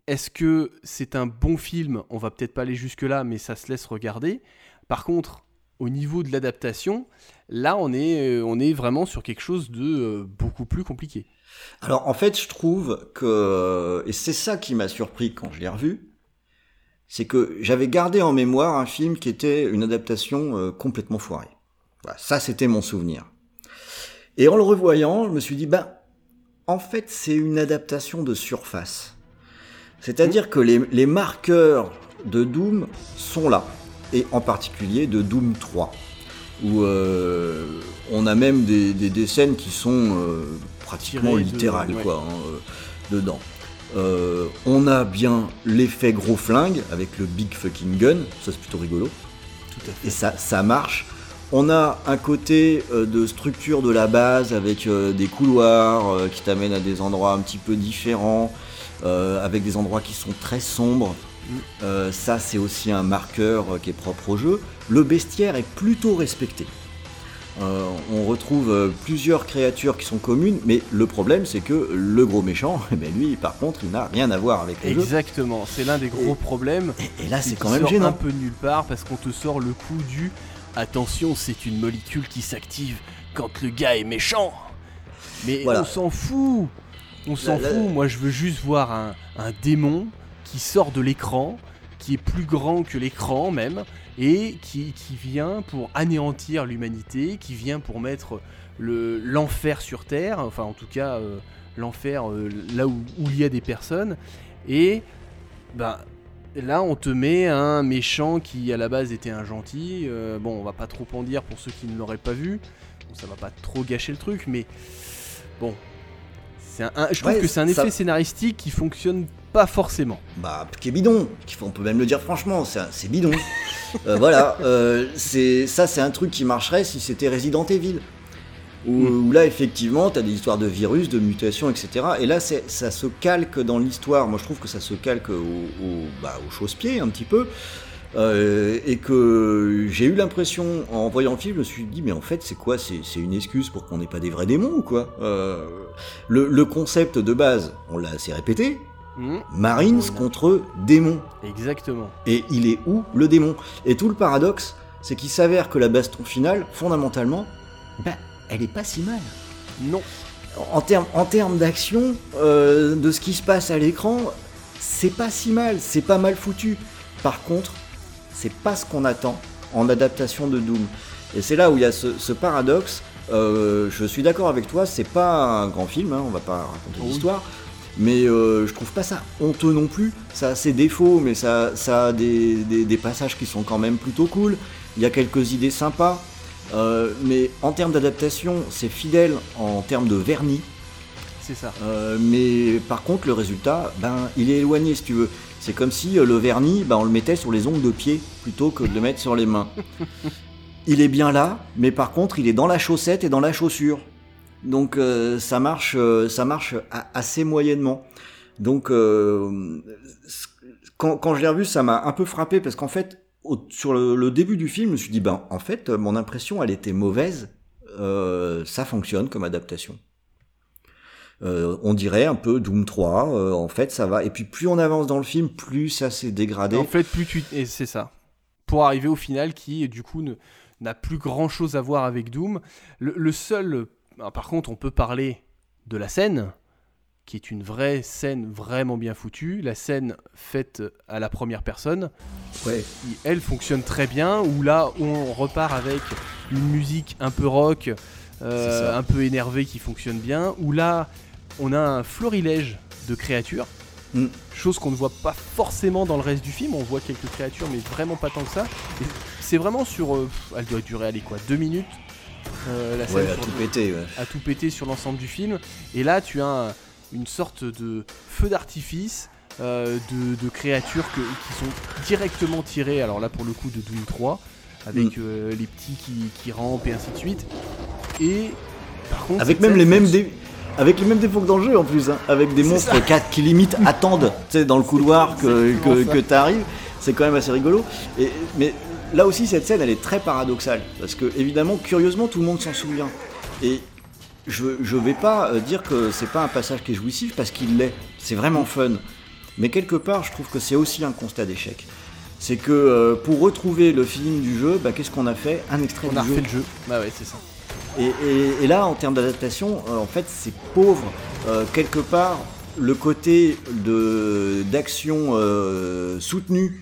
est-ce que c'est un bon film? On va peut-être pas aller jusque-là, mais ça se laisse regarder. Par contre, au niveau de l'adaptation, là, on est, euh, vraiment sur quelque chose de euh, beaucoup plus compliqué. Alors en fait, je trouve que, et c'est ça qui m'a surpris quand je l'ai revu, c'est que j'avais gardé en mémoire un film qui était une adaptation euh, complètement foirée. Voilà, ça c'était mon souvenir. Et en le revoyant, je me suis dit, ben, en fait, c'est une adaptation de surface. C'est-à-dire que les, les marqueurs de Doom sont là, et en particulier de Doom 3, où euh, on a même des, des, des scènes qui sont euh, pratiquement de- littérales, ouais. quoi, hein, euh, dedans. On a bien l'effet gros flingue avec le big fucking gun, ça c'est plutôt rigolo Tout à fait. et ça, ça marche. On a un côté euh, de structure de la base avec euh, des couloirs euh, qui t'amènent à des endroits un petit peu différents, avec des endroits qui sont très sombres. Euh, ça, c'est aussi un marqueur euh, qui est propre au jeu. Le bestiaire est plutôt respecté. Euh, on retrouve euh, plusieurs créatures qui sont communes, mais le problème c'est que le gros méchant, eh ben lui par contre il n'a rien à voir avec le jeu. Exactement, c'est l'un des gros problèmes. Et, et là c'est quand même gênant. un peu nulle part parce qu'on te sort le coup du attention, c'est une molécule qui s'active quand le gars est méchant. Mais Voilà. on s'en fout. On s'en là- fout. Moi, je veux juste voir un, un démon qui sort de l'écran, qui est plus grand que l'écran même, et qui, qui vient pour anéantir l'humanité, qui vient pour mettre le- l'enfer sur Terre, enfin en tout cas euh, l'enfer euh, là où, où il y a des personnes. Et ben, là, on te met un méchant qui à la base était un gentil. Euh, bon, on va pas trop en dire pour ceux qui ne l'auraient pas vu. Bon, ça va pas trop gâcher le truc, mais bon. C'est un, un- je trouve Ouais, que c'est un ça- effet scénaristique qui fonctionne pas forcément. Bah, qui est bidon. On peut même le dire franchement, c'est bidon. Euh, voilà, euh, c'est ça, c'est un truc qui marcherait si c'était Resident Evil. Où, Mm. où là, effectivement, t'as des histoires de virus, de mutations, etc. Et là, ça se calque dans l'histoire. Moi, je trouve que ça se calque au, au, bah, au chausse-pied un petit peu. Euh, et que j'ai eu l'impression, en voyant le film, je me suis dit, mais en fait, c'est quoi? C'est une excuse pour qu'on n'ait pas des vrais démons ou quoi? Euh, le, le concept de base, on l'a assez répété, Hmm, Marines contre démons. Exactement. Et il est où le démon? Et tout le paradoxe, c'est qu'il s'avère que la baston finale, fondamentalement, bah, elle est pas si mal. Non. En termes en termes d'action, euh, de ce qui se passe à l'écran, c'est pas si mal, c'est pas mal foutu. Par contre, c'est pas ce qu'on attend en adaptation de Doom. Et c'est là où il y a ce, ce paradoxe. Euh, je suis d'accord avec toi, c'est pas un grand film, hein, on va pas raconter l'histoire. Mais euh, je trouve pas ça honteux non plus. Ça a ses défauts, mais ça, ça a des, des- des passages qui sont quand même plutôt cool. Il y a quelques idées sympas. Euh, mais en termes d'adaptation, c'est fidèle en termes de vernis. C'est ça. Mais par contre, le résultat, ben, il est éloigné si tu veux. C'est comme si euh, le vernis, ben, on le mettait sur les ongles de pied plutôt que de le mettre sur les mains. il est bien là, mais par contre, il est dans la chaussette et dans la chaussure. Donc euh, ça marche, euh, ça marche assez moyennement. Donc euh, quand, quand je l'ai revu, ça m'a un peu frappé parce qu'en fait, au- sur le, le début du film, je me suis dit, ben en fait, mon impression, elle était mauvaise. Euh, ça fonctionne comme adaptation. Euh, on dirait un peu Doom 3, euh, en fait ça va. Et puis plus on avance dans le film, plus ça s'est dégradé. En fait, plus tu. Et c'est ça. Pour arriver au final qui, du coup, n'a plus grand chose à voir avec Doom. Le, le seul. ah, Par contre, on peut parler de la scène, qui est une vraie scène vraiment bien foutue. La scène faite à la première personne, Ouais. qui, elle fonctionne très bien. Où là, on repart avec une musique un peu rock, euh, un peu énervée qui fonctionne bien. Où là, on a un florilège de créatures. Mm. Chose qu'on ne voit pas forcément dans le reste du film. On voit quelques créatures, mais vraiment pas tant que ça. Et C'est vraiment sur. euh, elle doit durer, allez quoi, deux minutes. euh, la scène Ouais, à tout le- péter. ouais. à tout péter sur l'ensemble du film. Et là, tu as un- une sorte de feu d'artifice euh, de, de créatures que- qui sont directement tirées, alors là pour le coup de Doom 3, avec Mm. les petits qui, qui rampent et ainsi de suite. Et par contre, Avec même les mêmes dé- avec les mêmes défauts que dans le jeu en plus, hein. avec des monstres qui, limite attendent, tu dans le couloir que, que, ça. que t'arrives. C'est quand même assez rigolo. Et, mais là aussi, cette scène, elle est très paradoxale. Parce que, évidemment, curieusement, tout le monde s'en souvient. Et je, je vais pas euh, dire que c'est pas un passage qui est jouissif parce qu'il l'est. C'est vraiment fun. Mais quelque part, je trouve que c'est aussi un constat d'échec. C'est que euh, pour retrouver le feeling du jeu, bah, qu'est-ce qu'on a fait? Un extrait On a du jeu refait le jeu. Bah ouais, c'est ça. Et, et- et là, en termes d'adaptation, euh, en fait, c'est pauvre. Euh, quelque part, le côté de d'action euh, soutenue,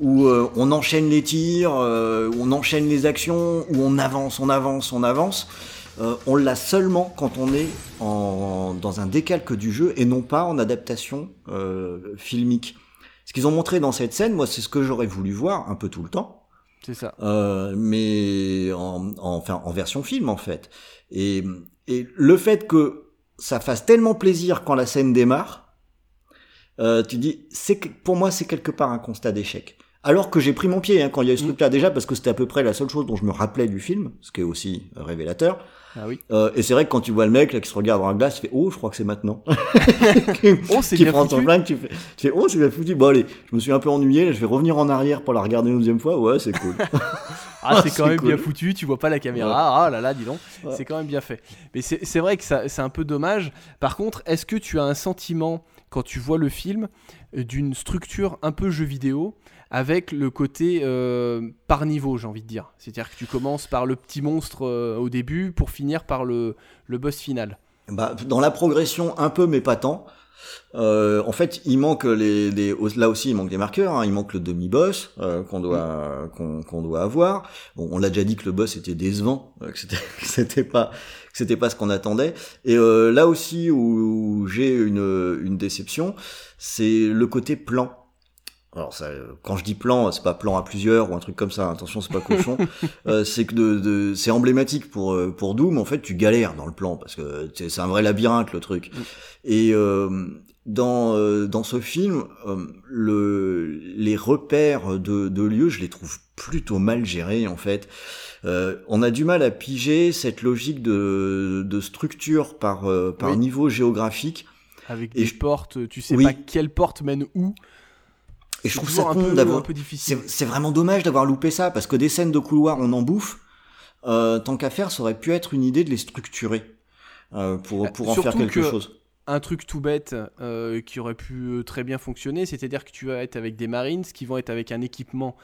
où euh, on enchaîne les tirs, euh, on enchaîne les actions, où on avance, on avance, on avance, euh, on l'a seulement quand on est en, dans un décalque du jeu et non pas en adaptation filmique. Ce qu'ils ont montré dans cette scène, moi, c'est ce que j'aurais voulu voir un peu tout le temps. C'est ça. Euh, mais en, en- enfin, en version film en fait. Et, et le fait que ça fasse tellement plaisir quand la scène démarre, euh, tu dis, c'est que- pour moi c'est quelque part un constat d'échec. Alors que j'ai pris mon pied hein, quand il y a eu ce Mm. truc-là déjà parce que c'était à peu près la seule chose dont je me rappelais du film, ce qui est aussi révélateur. Ah oui. Euh, et c'est vrai que quand tu vois le mec là qui se regarde dans la glace, tu fais oh je crois que c'est maintenant. Oh, c'est qui bien prend son foutu. flingue, tu fais, tu fais oh c'est bien foutu. Bon allez, je me suis un peu ennuyé, là, je vais revenir en arrière pour la regarder une deuxième fois. Ouais c'est cool. Ah, c'est quand même bien cool. foutu, tu vois pas la caméra. Ah là là, dis donc, Ouais. c'est quand même bien fait. Mais c'est c'est vrai que ça- c'est un peu dommage. Par contre, est-ce que tu as un sentiment, quand tu vois le film, euh, d'une structure un peu jeu vidéo avec le côté euh, par niveau, j'ai envie de dire C'est-à-dire que tu commences par le petit monstre euh, au début pour finir par le, le boss final. Bah, dans la progression, un peu, mais pas tant. Euh, en fait, il manque les, les- là aussi, il manque des marqueurs. hein. Il manque le demi-boss euh, qu'on doit qu'on qu'on doit avoir. Bon, on l'a déjà dit que le boss était décevant, euh, que c'était que c'était pas que c'était pas ce qu'on attendait. Et euh, là aussi où, où j'ai une une déception, c'est le côté plan. Alors ça, quand je dis plan, c'est pas plan à plusieurs ou un truc comme ça. Attention, c'est pas cochon. Euh, c'est que de, de- c'est emblématique pour euh, pour Doom. En fait, tu galères dans le plan parce que c'est un vrai labyrinthe le truc. Et euh, dans euh, dans ce film, euh, le les repères de de lieux, je les trouve plutôt mal gérés en fait. Euh, on a du mal à piger cette logique de de structure par par Oui. niveau géographique. Avec Et des je- portes, tu sais Oui. pas quelle porte mène où. Et je C'est trouve ça un con d'avoir. C'est vraiment dommage d'avoir loupé ça, parce que des scènes de couloir, on en bouffe. Euh, tant qu'à faire, ça aurait pu être une idée de les structurer euh, pour, pour en faire quelque que- chose. un truc tout bête euh, qui aurait pu très bien fonctionner, c'est-à-dire que tu vas être avec des Marines qui vont être avec un équipement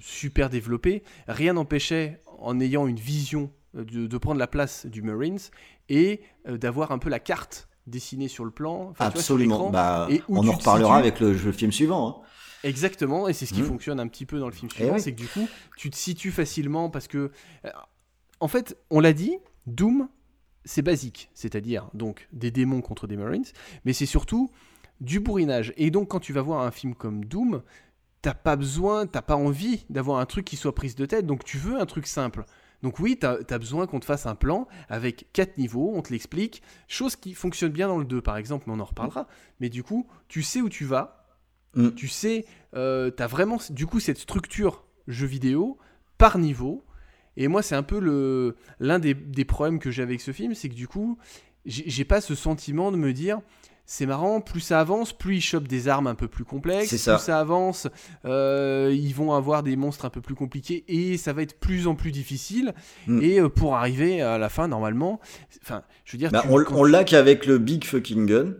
super développé. Rien n'empêchait, en ayant une vision, de, de prendre la place du Marines et d'avoir un peu la carte dessinée sur le plan, vois, Absolument. Bah, et on en reparlera avec le, le film suivant. hein. Exactement, et c'est ce qui Mhm. fonctionne un petit peu dans le film Eh suivant, c'est que du coup, tu te situes facilement parce que, euh, en fait, on l'a dit, Doom, c'est basique, c'est-à-dire donc des démons contre des Marines, mais c'est surtout du bourrinage. Et donc, quand tu vas voir un film comme Doom, t'as pas besoin, t'as pas envie d'avoir un truc qui soit prise de tête, donc tu veux un truc simple. Donc oui, t'as as besoin qu'on te fasse un plan avec quatre niveaux, on te l'explique, chose qui fonctionne bien dans le 2 par exemple, mais on en reparlera. Mais du coup, tu sais où tu vas, Mm. tu sais, euh, t'as vraiment du coup cette structure jeu vidéo par niveau. Et moi, c'est un peu le l'un des, des problèmes que j'ai avec ce film, c'est que du coup, j'ai pas ce sentiment de me dire. C'est marrant, plus ça avance, plus ils chopent des armes un peu plus complexes, C'est plus ça. ça avance, euh, ils vont avoir des monstres un peu plus compliqués et ça va être plus en plus difficile. Mm. Et euh, pour arriver à la fin, normalement, enfin, je veux dire, Bah, tu- on quand on tu- l'a qu'avec le Big Fucking Gun.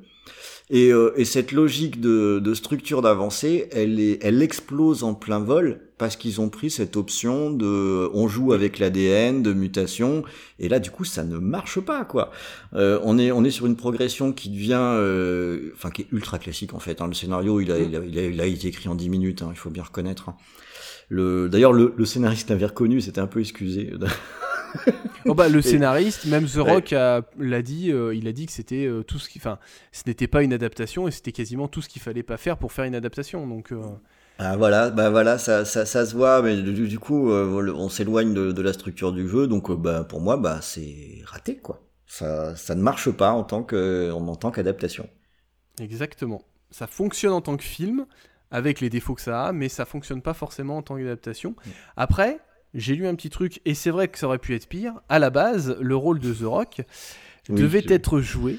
Et, euh, et cette logique de, de structure d'avancée, elle, est, elle explose en plein vol parce qu'ils ont pris cette option de on joue avec l'ADN, de mutation, et là du coup ça ne marche pas quoi. Euh, on est on est sur une progression qui devient, euh, enfin qui est ultra classique en fait. Hein. Le scénario il a, il a, il a, il a été écrit en 10 minutes, hein, il faut bien reconnaître. hein. Le, d'ailleurs le, le scénariste l'avait reconnu, c'était un peu excusé. Oh bah, le scénariste, même The. Rock l'a dit, euh, il a dit que c'était euh, tout ce qui, enfin, ce n'était pas une adaptation et c'était quasiment tout ce qu'il fallait pas faire pour faire une adaptation. Donc, euh, Ah voilà, bah voilà, ça, ça, ça se voit, mais du, du coup, on s'éloigne de, de la structure du jeu, donc bah pour moi, bah c'est raté quoi. Ça, ça ne marche pas en tant que, en tant qu'adaptation. exactement. Ça fonctionne en tant que film avec les défauts que ça a, mais ça fonctionne pas forcément en tant qu'adaptation. Après, j'ai lu un petit truc et c'est vrai que ça aurait pu être pire. À la base, le rôle de The Rock Oui, devait être joué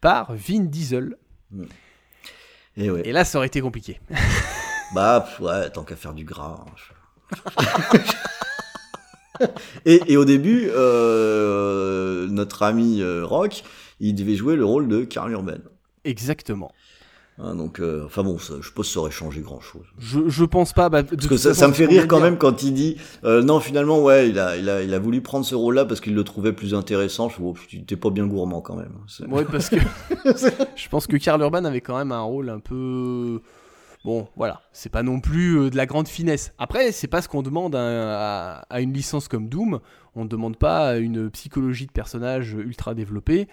par Vin Diesel. Et ouais. Et là, ça aurait été compliqué. Bah ouais, tant qu'à faire du gras. hein, et, et au début, euh, notre ami euh, Rock, il devait jouer le rôle de Karl Urban. Exactement. Hein, donc, euh, enfin bon, ça, je pense que ça aurait changé grand chose. Je, je pense pas. bah, Parce que ça, ça me fait rire quand même quand il dit euh, non finalement ouais il a il a il a voulu prendre ce rôle là parce qu'il le trouvait plus intéressant je trouve oh, t'es pas bien gourmand quand même C'est- Ouais, parce que je pense que Karl Urban avait quand même un rôle un peu. Bon, voilà, c'est pas non plus euh, de la grande finesse. Après, c'est pas ce qu'on demande à, à- à une licence comme Doom. On ne demande pas une psychologie de personnage ultra développée.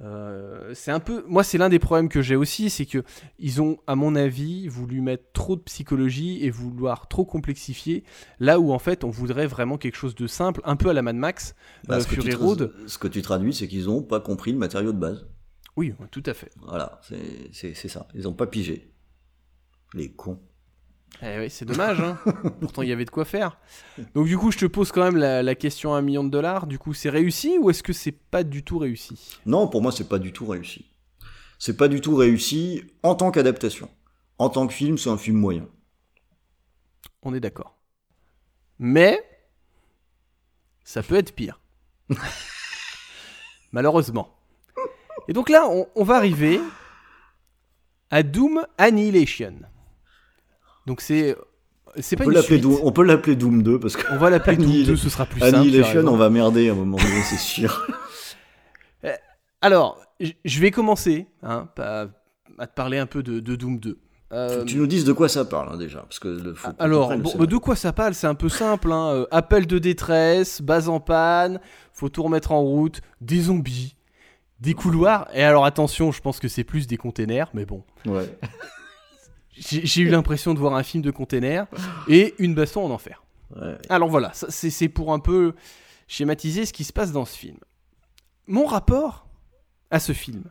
Euh, c'est un peu, moi, c'est l'un des problèmes que j'ai aussi, c'est que ils ont, à mon avis, voulu mettre trop de psychologie et vouloir trop complexifier, là où en fait, on voudrait vraiment quelque chose de simple, un peu à la Mad Max, Bah, euh, ce, que tu Fury Road. ce que tu traduis c'est qu'ils ont pas compris le matériau de base Oui, tout à fait. voilà c'est ça ils ont pas pigé les cons Eh oui, c'est dommage, hein. Pourtant, il y avait de quoi faire. Donc, du coup, je te pose quand même la, la question à un million de dollars. Du coup, c'est réussi ou est-ce que c'est pas du tout réussi? Non pour moi c'est pas du tout réussi c'est pas du tout réussi en tant qu'adaptation en tant que film c'est un film moyen On est d'accord. Mais, ça peut être pire. Malheureusement. Et donc là, on, on va arriver à Doom Annihilation. Donc, c'est. C'est on pas peut l'appeler suite. Doom, on peut l'appeler Doom 2 parce que On va l'appeler Doom Annihil- 2, ce sera plus simple. Annihilation on va merder à un moment donné c'est sûr Alors, j- je vais commencer hein, à te parler un peu de, de Doom 2. Euh, tu nous dises de quoi ça parle hein, déjà parce que le faut alors, bon, de quoi ça parle C'est un peu simple. hein, euh, appel de détresse, base en panne, faut tout remettre en route, des zombies, des couloirs. Et alors, attention, je pense que c'est plus des containers, mais bon. ouais J'ai eu l'impression de voir un film de containers et une baston en enfer. ouais Alors voilà, c'est c'est pour un peu schématiser ce qui se passe dans ce film. Mon rapport à ce film.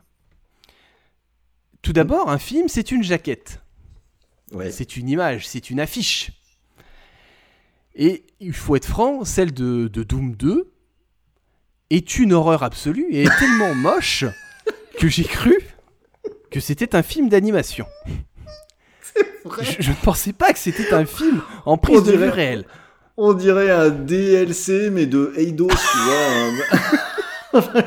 Tout d'abord, un film, c'est une jaquette. ouais C'est une image, c'est une affiche. Et il faut être franc, celle de, de Doom 2 est une horreur absolue et est tellement moche que j'ai cru que c'était un film d'animation. Je, je ne pensais pas que c'était un film en prise On de vue dirait- réelle. On dirait un DLC, mais de Eidos, tu vois.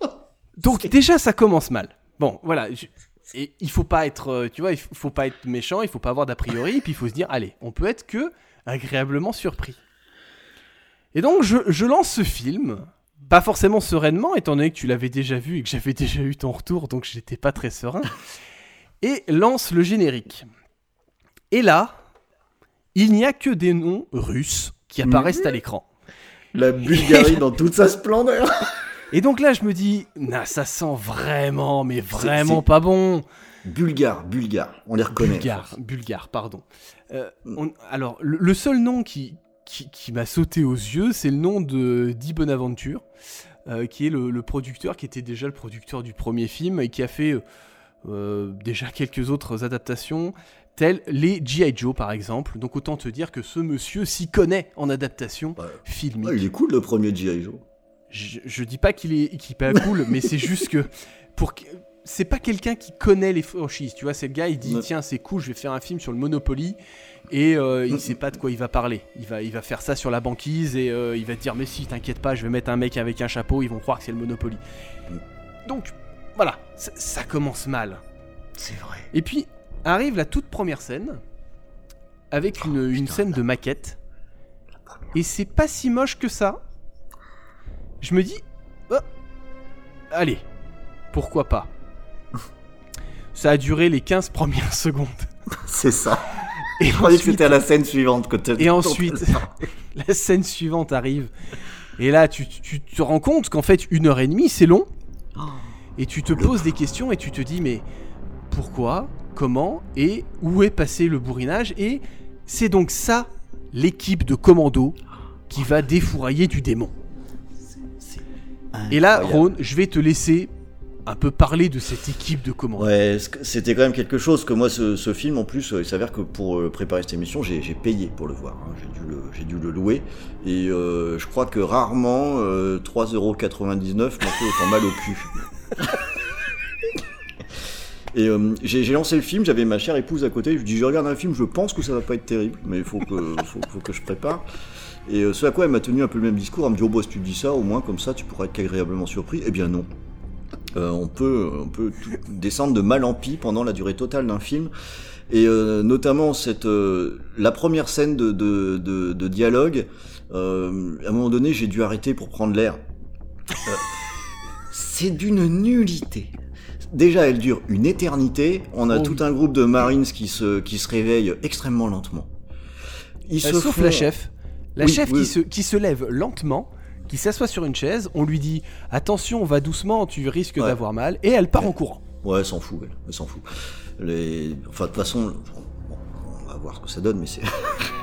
un- Donc déjà ça commence mal. Bon, voilà. je- Et il faut pas être, euh, tu vois, il faut faut pas être méchant, il faut pas avoir d'a priori, et puis il faut se dire, allez, on peut être que agréablement surpris. Et donc je, je lance ce film, pas forcément sereinement, étant donné que tu l'avais déjà vu et que j'avais déjà eu ton retour, donc j'étais pas très serein, et lance le générique. Et là, il n'y a que des noms russes qui apparaissent à l'écran. La Bulgarie dans toute sa splendeur. Et donc là, je me dis, nah, ça sent vraiment, mais vraiment c'est- pas bon. Bulgare, bulgare, on les reconnaît. Bulgare, bulgare, pardon. Euh, on- alors, le, le seul nom qui, qui, qui m'a sauté aux yeux, c'est le nom de Di Bonaventure, euh, qui est le, le producteur, qui était déjà le producteur du premier film et qui a fait euh, euh, déjà quelques autres adaptations, telles les G.I. Joe par exemple. Donc autant te dire que ce monsieur s'y connaît en adaptation filmique. Ouais, il est cool le premier G.I. Joe. Je, je dis pas qu'il est, qu'il est pas cool, mais c'est juste que pour que- c'est pas quelqu'un qui connaît les franchises, tu vois. C'est le gars, il dit Ouais. tiens c'est cool, je vais faire un film sur le Monopoly et euh, il sait pas de quoi il va parler. Il va, il va faire ça sur la banquise et euh, il va te dire mais si t'inquiète pas, je vais mettre un mec avec un chapeau, ils vont croire que c'est le Monopoly. Donc voilà, ça, commence mal. C'est vrai. Et puis arrive la toute première scène avec une, une scène de maquette. Et c'est pas si moche que ça. Je me dis, oh, allez, pourquoi pas? Ça a duré les 15 premières secondes. C'est ça. Et Je croyais que ensuite, c'était à la scène suivante que t'as- Et ensuite, la scène suivante arrive. Et là, tu, tu- tu te rends compte qu'en fait, une heure et demie, c'est long. Et tu te poses des questions et tu te dis, mais pourquoi, comment et où est passé le bourrinage Et c'est donc ça, l'équipe de commando qui va défourailler du démon. Et là. Ron, je vais te laisser un peu parler de cette équipe de commando. Ouais, c'était quand même quelque chose que moi, ce, ce film, en plus, euh, il s'avère que pour euh, préparer cette émission, j'ai payé pour le voir. hein. J'ai dû, le- dû le louer. Et euh, je crois que rarement, euh, 3,99€ m'ont fait autant mal au cul. Et euh, j'ai lancé le film, j'avais ma chère épouse à côté, je lui dis je regarde un film, je pense que ça va pas être terrible, mais il faut que, faut, faut que je prépare. Et euh, ce à quoi elle m'a tenu un peu le même discours, elle me dit oh bah si tu dis ça, au moins comme ça tu pourras être agréablement surpris. Eh bien non. Euh, on peut, on peut tout- descendre de mal en pis pendant la durée totale d'un film. Et euh, notamment cette, la première scène de, de, de, de dialogue, à un moment donné j'ai dû arrêter pour prendre l'air. C'est d'une nullité. Déjà, elle dure une éternité. On a Oh tout un groupe de Marines qui se, qui se réveillent extrêmement lentement. Ils Euh, se sauf font- la chef. La Oui, chef oui. Qui, se, qui se lève lentement, qui s'assoit sur une chaise, on lui dit attention, va doucement, tu risques Ouais. d'avoir mal, et elle part en courant. Ouais, elle s'en fout, elle, elle s'en fout. Les... Enfin, de toute façon, on va voir ce que ça donne, mais c'est.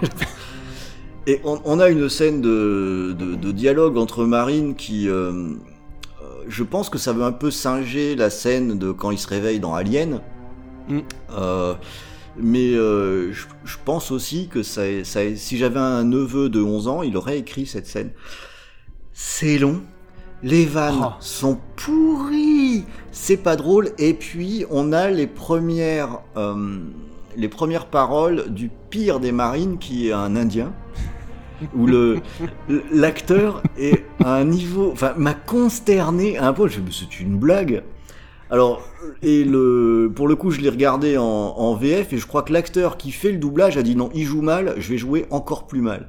Et on, on a une scène de, de, de dialogue entre Marine qui. euh, je pense que ça veut un peu singer la scène de quand il se réveille dans Alien. Mm. Euh, mais euh, je, je pense aussi que ça, ça, si j'avais un neveu de 11 ans, il aurait écrit cette scène. C'est long. Les vannes Oh. sont pourries. C'est pas drôle. Et puis, on a les premières, euh, les premières paroles du pire des marines qui est un indien. Où le l'acteur est à un niveau, enfin, m'a consterné à un point. Je me suis dit, c'est une blague. Alors, et le, pour le coup, je l'ai regardé en, en VF et je crois que l'acteur qui fait le doublage a dit non, il joue mal, je vais jouer encore plus mal.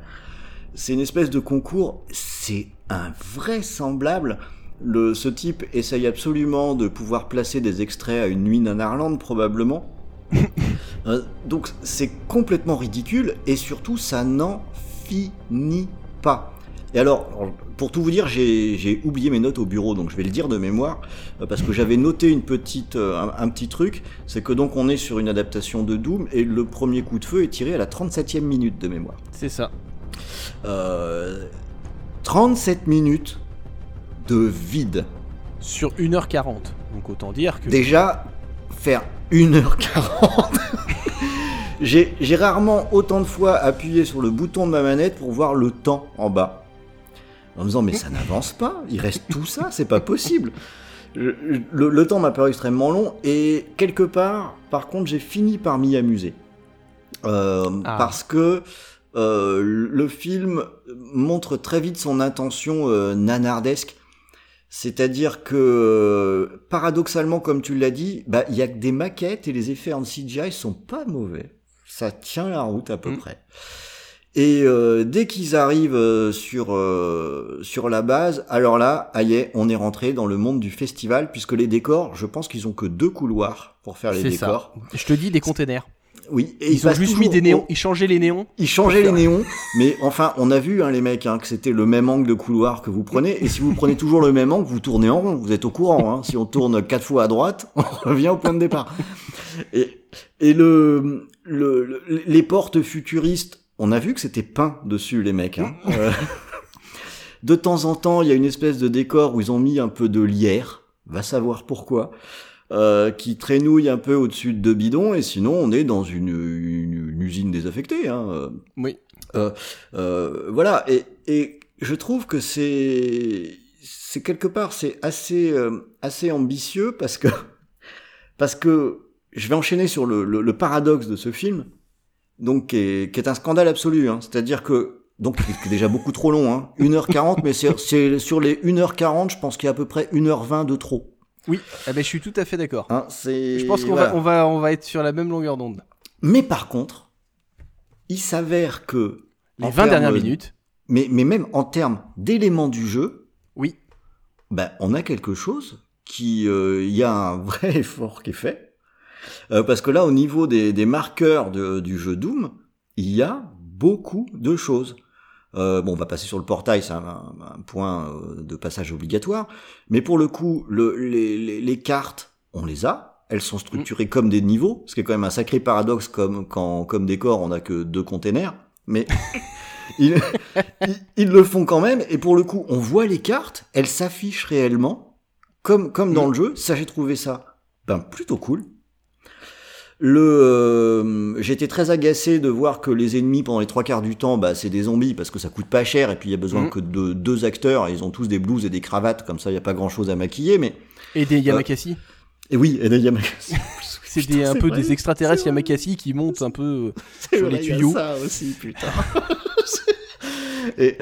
C'est une espèce de concours, c'est invraisemblable. Le, ce type essaye absolument de pouvoir placer des extraits à une nuit nanarlande, probablement. Euh, donc c'est complètement ridicule et surtout ça n'en finit pas. Et alors, pour tout vous dire, j'ai oublié mes notes au bureau, donc je vais le dire de mémoire, euh, parce que j'avais noté une petite, euh, un, un petit truc, c'est que donc on est sur une adaptation de Doom, et le premier coup de feu est tiré à la 37e minute de mémoire. C'est ça. Euh, 37 minutes de vide. Sur 1h40. Donc autant dire que. Déjà, faire 1h40. J'ai rarement autant de fois appuyé sur le bouton de ma manette pour voir le temps en bas. En me disant, mais ça n'avance pas, il reste tout ça, c'est pas possible. Je- je- le, le temps m'a paru extrêmement long et quelque part, par contre, j'ai fini par m'y amuser. Euh, Ah. Parce que euh, le film montre très vite son intention euh, nanardesque. C'est-à-dire que, paradoxalement, comme tu l'as dit, bah, il y a que des maquettes et les effets en CGI sont pas mauvais. Ça tient la route à peu Mm. près. Et euh, dès qu'ils arrivent euh, sur euh, sur la base, alors là, aïe, on est rentré dans le monde du festival puisque les décors, je pense qu'ils ont que deux couloirs pour faire les ça. décors. Je te dis des containers. Oui, et Ils, ont passent juste mis des néons, ils changeaient les néons. ils changeaient les néons, mais enfin, on a vu, hein, les mecs, hein, que c'était le même angle de couloir que vous prenez. Et si vous prenez toujours le même angle, vous tournez en rond. Vous êtes au courant. Hein. Si on tourne quatre fois à droite, on revient au point de départ. Et, et le, le, le- les portes futuristes, on a vu que c'était peint dessus, les mecs. Hein. Euh, de temps en temps, il y a une espèce de décor où ils ont mis un peu de lierre. Va savoir pourquoi. euh, qui traînouille un peu au-dessus de deux bidons, et sinon on est dans une, une, une usine désaffectée. Hein. euh, Oui. euh, voilà, et, et je trouve que c'est c'est quelque part c'est assez euh, assez ambitieux parce que parce que je vais enchaîner sur le, le, le paradoxe de ce film, donc qui est, qui est un scandale absolu. Hein. C'est-à-dire que donc qui est déjà beaucoup trop long, hein. 1h40, mais c'est sur les 1h40, je pense qu'il y a à peu près 1h20 de trop. Oui, eh ben, je suis tout à fait d'accord. Hein. Je pense qu'on voilà. va, on va, on va être sur la même longueur d'onde. Mais par contre, il s'avère que Les en 20 dernières minutes, mais, mais même en termes d'éléments du jeu, oui. ben, on a quelque chose qui, euh, il y a un vrai effort qui est fait. Euh, parce que là, au niveau des, des marqueurs de- du jeu Doom, il y a beaucoup de choses. Euh, bon, on va passer sur le portail, c'est un, un point euh, de passage obligatoire. Mais pour le coup, le, les, les, les cartes, on les a. Elles sont structurées comme des niveaux, ce qui est quand même un sacré paradoxe comme quand, comme décor, on a que deux containers. Mais ils, ils, ils le font quand même. Et pour le coup, on voit les cartes, elles s'affichent réellement, comme, comme dans le jeu. Ça, j'ai trouvé ça ben, plutôt cool. Le, euh, j'étais très agacé de voir que les ennemis pendant les trois quarts du temps, bah, c'est des zombies parce que ça coûte pas cher et puis il y a besoin Mhm. que de deux acteurs et ils ont tous des blouses et des cravates comme ça il y a pas grand chose à maquiller mais Et des Yamakasi. et oui et des Yamakasi. C'est des, un peu vrai, des extraterrestres. Yamakasi qui montent un peu euh, sur vrai, les il y a tuyaux. ça aussi putain. et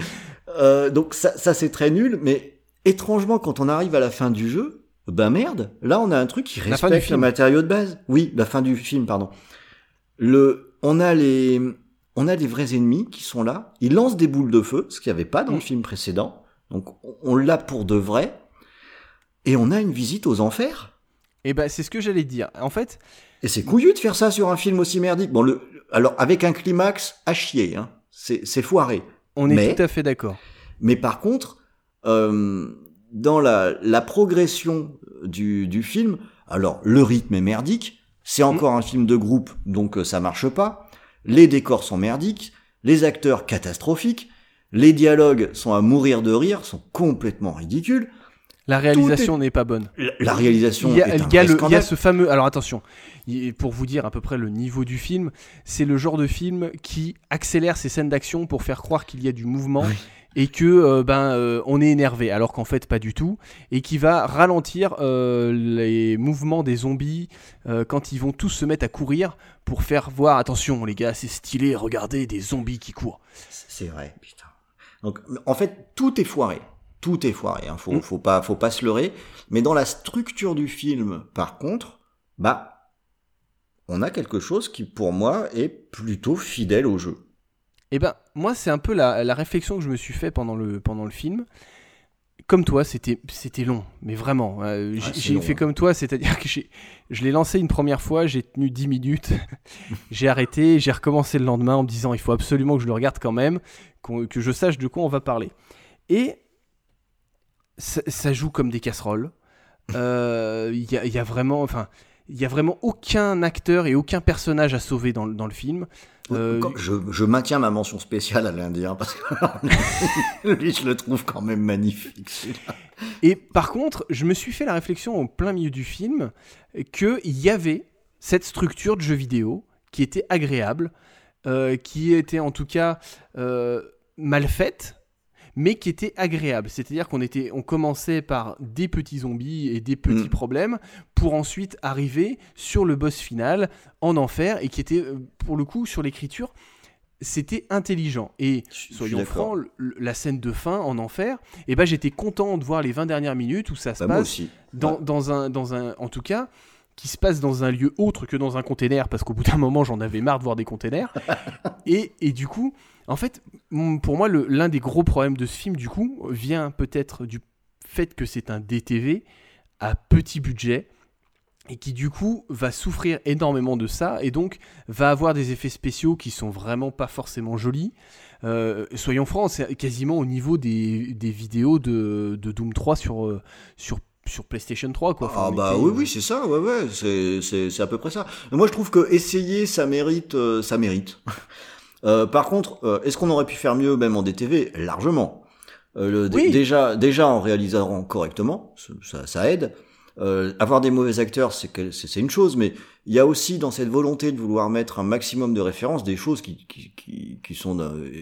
euh, donc ça, ça c'est très nul mais étrangement quand on arrive à la fin du jeu ben merde là on a un truc qui La fin du respecte le matériau de base. Oui la fin du film pardon. Le on a les on a des vrais ennemis qui sont là. Ils lancent des boules de feu ce qu'il n'y avait pas dans le Mm. film précédent. Donc on- l'a pour de vrai. Et on a une visite aux enfers. Et ben, c'est ce que j'allais dire. En fait, et c'est couillu de faire ça sur un film aussi merdique. Bon le alors avec un climax à chier hein. C'est c'est foiré. On est Mais- tout à fait d'accord. Mais par contre, euh, dans la, la progression du, du film, alors le rythme est merdique, c'est encore un film de groupe, donc euh, ça marche pas. Les décors sont merdiques, les acteurs catastrophiques, les dialogues sont à mourir de rire, sont complètement ridicules. La réalisation n'est pas bonne. La, la réalisation Il y a, est un il y a le- il y a ce fameux. Alors attention, pour vous dire à peu près le niveau du film, c'est le genre de film qui accélère ses scènes d'action pour faire croire qu'il y a du mouvement Oui. Et que euh, ben euh, on est énervé, alors qu'en fait pas du tout, et qui va ralentir euh, les mouvements des zombies quand ils vont tous se mettre à courir pour faire voir attention les gars, c'est stylé, regardez des zombies qui courent. C'est vrai, putain. Donc, en fait, tout est foiré. Tout est foiré. Hein. Faut, Mm. faut pas, faut pas se leurrer. Mais dans la structure du film, par contre, bah, on a quelque chose qui, pour moi, est plutôt fidèle au jeu. Et ben, moi, c'est un peu la, la réflexion que je me suis fait pendant le, pendant le film. Comme toi, c'était long, mais vraiment. euh, j'ai fait hein. comme toi, c'est-à-dire que je l'ai lancé une première fois, j'ai tenu 10 minutes, j'ai arrêté, j'ai recommencé le lendemain en me disant il faut absolument que je le regarde quand même, que je sache de quoi on va parler. Et ça, ça joue comme des casseroles. Euh, Il y, a, y a vraiment, enfin, il y a vraiment aucun acteur et aucun personnage à sauver dans, dans le film. Euh, je, je maintiens ma mention spéciale à l'Indien parce que lui, je le trouve quand même magnifique. Et par contre, je me suis fait la réflexion au plein milieu du film qu'il y avait cette structure de jeu vidéo qui était agréable, euh, qui était en tout cas euh, mal faite, mais qui était agréable. C'est-à-dire qu'on était, on commençait par des petits zombies et des petits Mm. problèmes pour ensuite arriver sur le boss final en enfer et qui était, euh, pour le coup, sur l'écriture, c'était intelligent. Et soyons francs, la scène de fin en enfer, et ben j'étais content de voir les 20 dernières minutes où ça se Bah, moi passe aussi. dans, Ouais. dans un, dans un, en tout cas, qui se passe dans un lieu autre que dans un container, parce qu'au bout d'un moment, j'en avais marre de voir des containers. et, et du coup, en fait, pour moi, l'un des gros problèmes de ce film, du coup, vient peut-être du fait que c'est un DTV à petit budget et qui du coup va souffrir énormément de ça et donc va avoir des effets spéciaux qui sont vraiment pas forcément jolis. Euh, soyons francs, c'est quasiment au niveau des, des vidéos de, de Doom 3 sur, euh, sur, sur PlayStation 3. Quoi. Enfin, Ah bah était, oui, euh, oui, c'est ça, ouais, ouais, c'est, à peu près ça. Moi, je trouve que essayer, ça mérite, euh, ça mérite. Euh, par contre, euh, est-ce qu'on aurait pu faire mieux même en DTV Largement? Euh, le- d- Oui. déjà, déjà en réalisant correctement, ça, ça aide. Euh, avoir des mauvais acteurs, c'est, une chose, mais il y a aussi dans cette volonté de vouloir mettre un maximum de références des choses qui, qui, qui, qui sont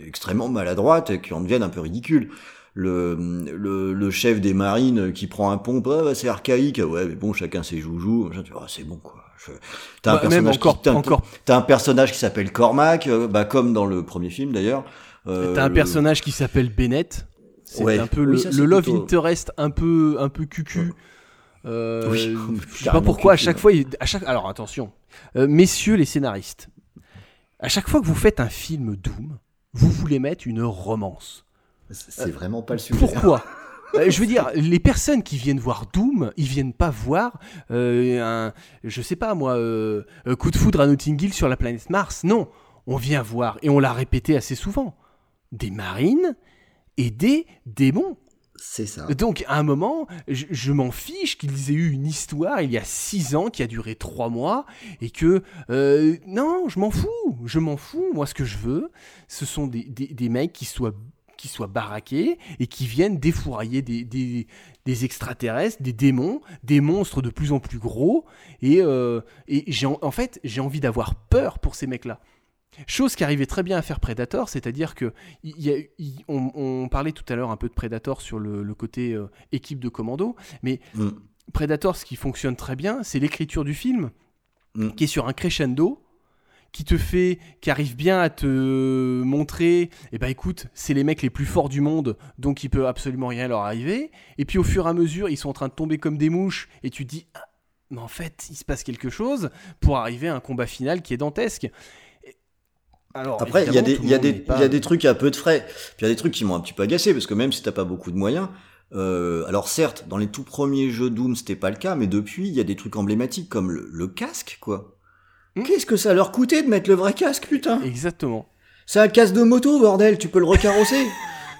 extrêmement maladroites et qui en deviennent un peu ridicules. Le, le, le chef des marines qui prend un pompe, ah, bah, c'est archaïque, ouais, mais bon, chacun ses joujoux, ah, c'est bon, quoi. Je- T'as un bah, personnage encore, qui, un- encore T'as un personnage qui s'appelle Cormac, euh, bah, comme dans le premier film d'ailleurs. Euh, T'as un le- personnage qui s'appelle Bennett. C'est Ouais. un peu Oui, le, ça, c'est le love plutôt- interest un peu, un peu cucu. Euh, Oui, je sais pas pourquoi à chaque ouais. fois, il- à chaque, alors attention, Euh, messieurs les scénaristes, à chaque fois que vous faites un film Doom, vous voulez mettre une romance. C'est vraiment pas le sujet. Pourquoi Euh, Je veux dire, les personnes qui viennent voir Doom, ils viennent pas voir euh, un, je sais pas moi, euh, euh, coup de foudre à Notting Hill sur la planète Mars. Non, on vient voir et on l'a répété assez souvent, des marines et des démons. C'est ça. Donc, à un moment, je, je m'en fiche qu'ils aient eu une histoire il y a six ans qui a duré trois mois et que. euh, non, je m'en fous. Je m'en fous. Moi, ce que je veux, ce sont des, des- des mecs qui soient, qui soient baraqués et qui viennent défourailler des, des- des extraterrestres, des démons, des monstres de plus en plus gros. Et, euh, et j'ai, en fait, j'ai envie d'avoir peur pour ces mecs-là. Chose qui arrivait très bien à faire Predator, c'est-à-dire que y a- on, on parlait tout à l'heure un peu de Predator sur le, le côté euh, équipe de commando, mais Mm. Predator, ce qui fonctionne très bien, c'est l'écriture du film, Mm. qui est sur un crescendo, qui te fait, qui arrive bien à te montrer, eh ben écoute, c'est les mecs les plus forts du monde, donc il peut absolument rien leur arriver. Et puis au fur et à mesure, ils sont en train de tomber comme des mouches, et tu te dis, ah, mais en fait, il se passe quelque chose pour arriver à un combat final qui est dantesque. Et- Alors, Après, il y, a des- y, a monde des- n'est pas- il y a des trucs à peu de frais. Puis il y a des trucs qui m'ont un petit peu agacé, parce que même si t'as pas beaucoup de moyens, euh, alors certes, dans les tout premiers jeux Doom, c'était pas le cas, mais depuis, il y a des trucs emblématiques comme le, le casque, quoi. Hmm. Qu'est-ce que ça leur coûtait de mettre le vrai casque, putain Exactement. C'est un casque de moto, bordel, tu peux le recarrosser.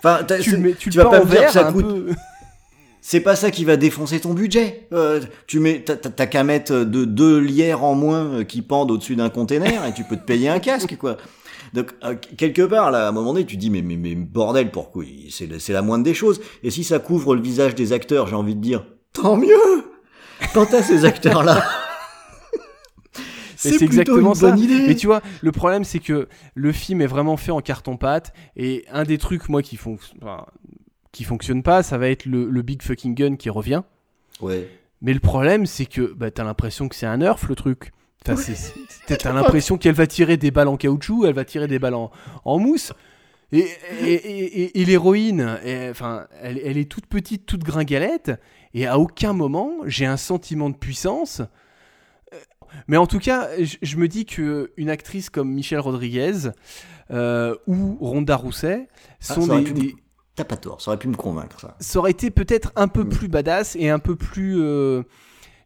Enfin, Tu le, mets, tu tu le vas pas me dire que ça coûte- peu. c'est pas ça qui va défoncer ton budget. Euh, tu mets, t'as- qu'à mettre de deux lières en moins euh, qui pendent au-dessus d'un container et tu peux te payer un casque, quoi. Donc euh, quelque part là, à un moment donné, tu dis mais mais, mais bordel, pourquoi C'est la- moindre des choses. Et si ça couvre le visage des acteurs, j'ai envie de dire tant mieux. Quand t'as ces acteurs là. C'est exactement une bonne ça. idée. Mais tu vois, le problème c'est que le film est vraiment fait en carton-pâte et un des trucs moi qui font enfin, qui fonctionne pas, ça va être le, le big fucking gun qui revient. Ouais. Mais le problème c'est que bah, t'as l'impression que c'est un nerf le truc. Enfin, t'as l'impression qu'elle va tirer des balles en caoutchouc, elle va tirer des balles en, en mousse. Et, et, et- et- et l'héroïne, et, enfin, elle, elle est toute petite, toute gringalette, et à aucun moment j'ai un sentiment de puissance. Mais en tout cas, je, me dis que une actrice comme Michelle Rodriguez euh, ou Ronda Rousset Ah, sont ça aurait des, pu me- des- T'as pas tort, ça aurait pu me convaincre ça. ça aurait été peut-être un peu Mm. plus badass et un peu plus. euh,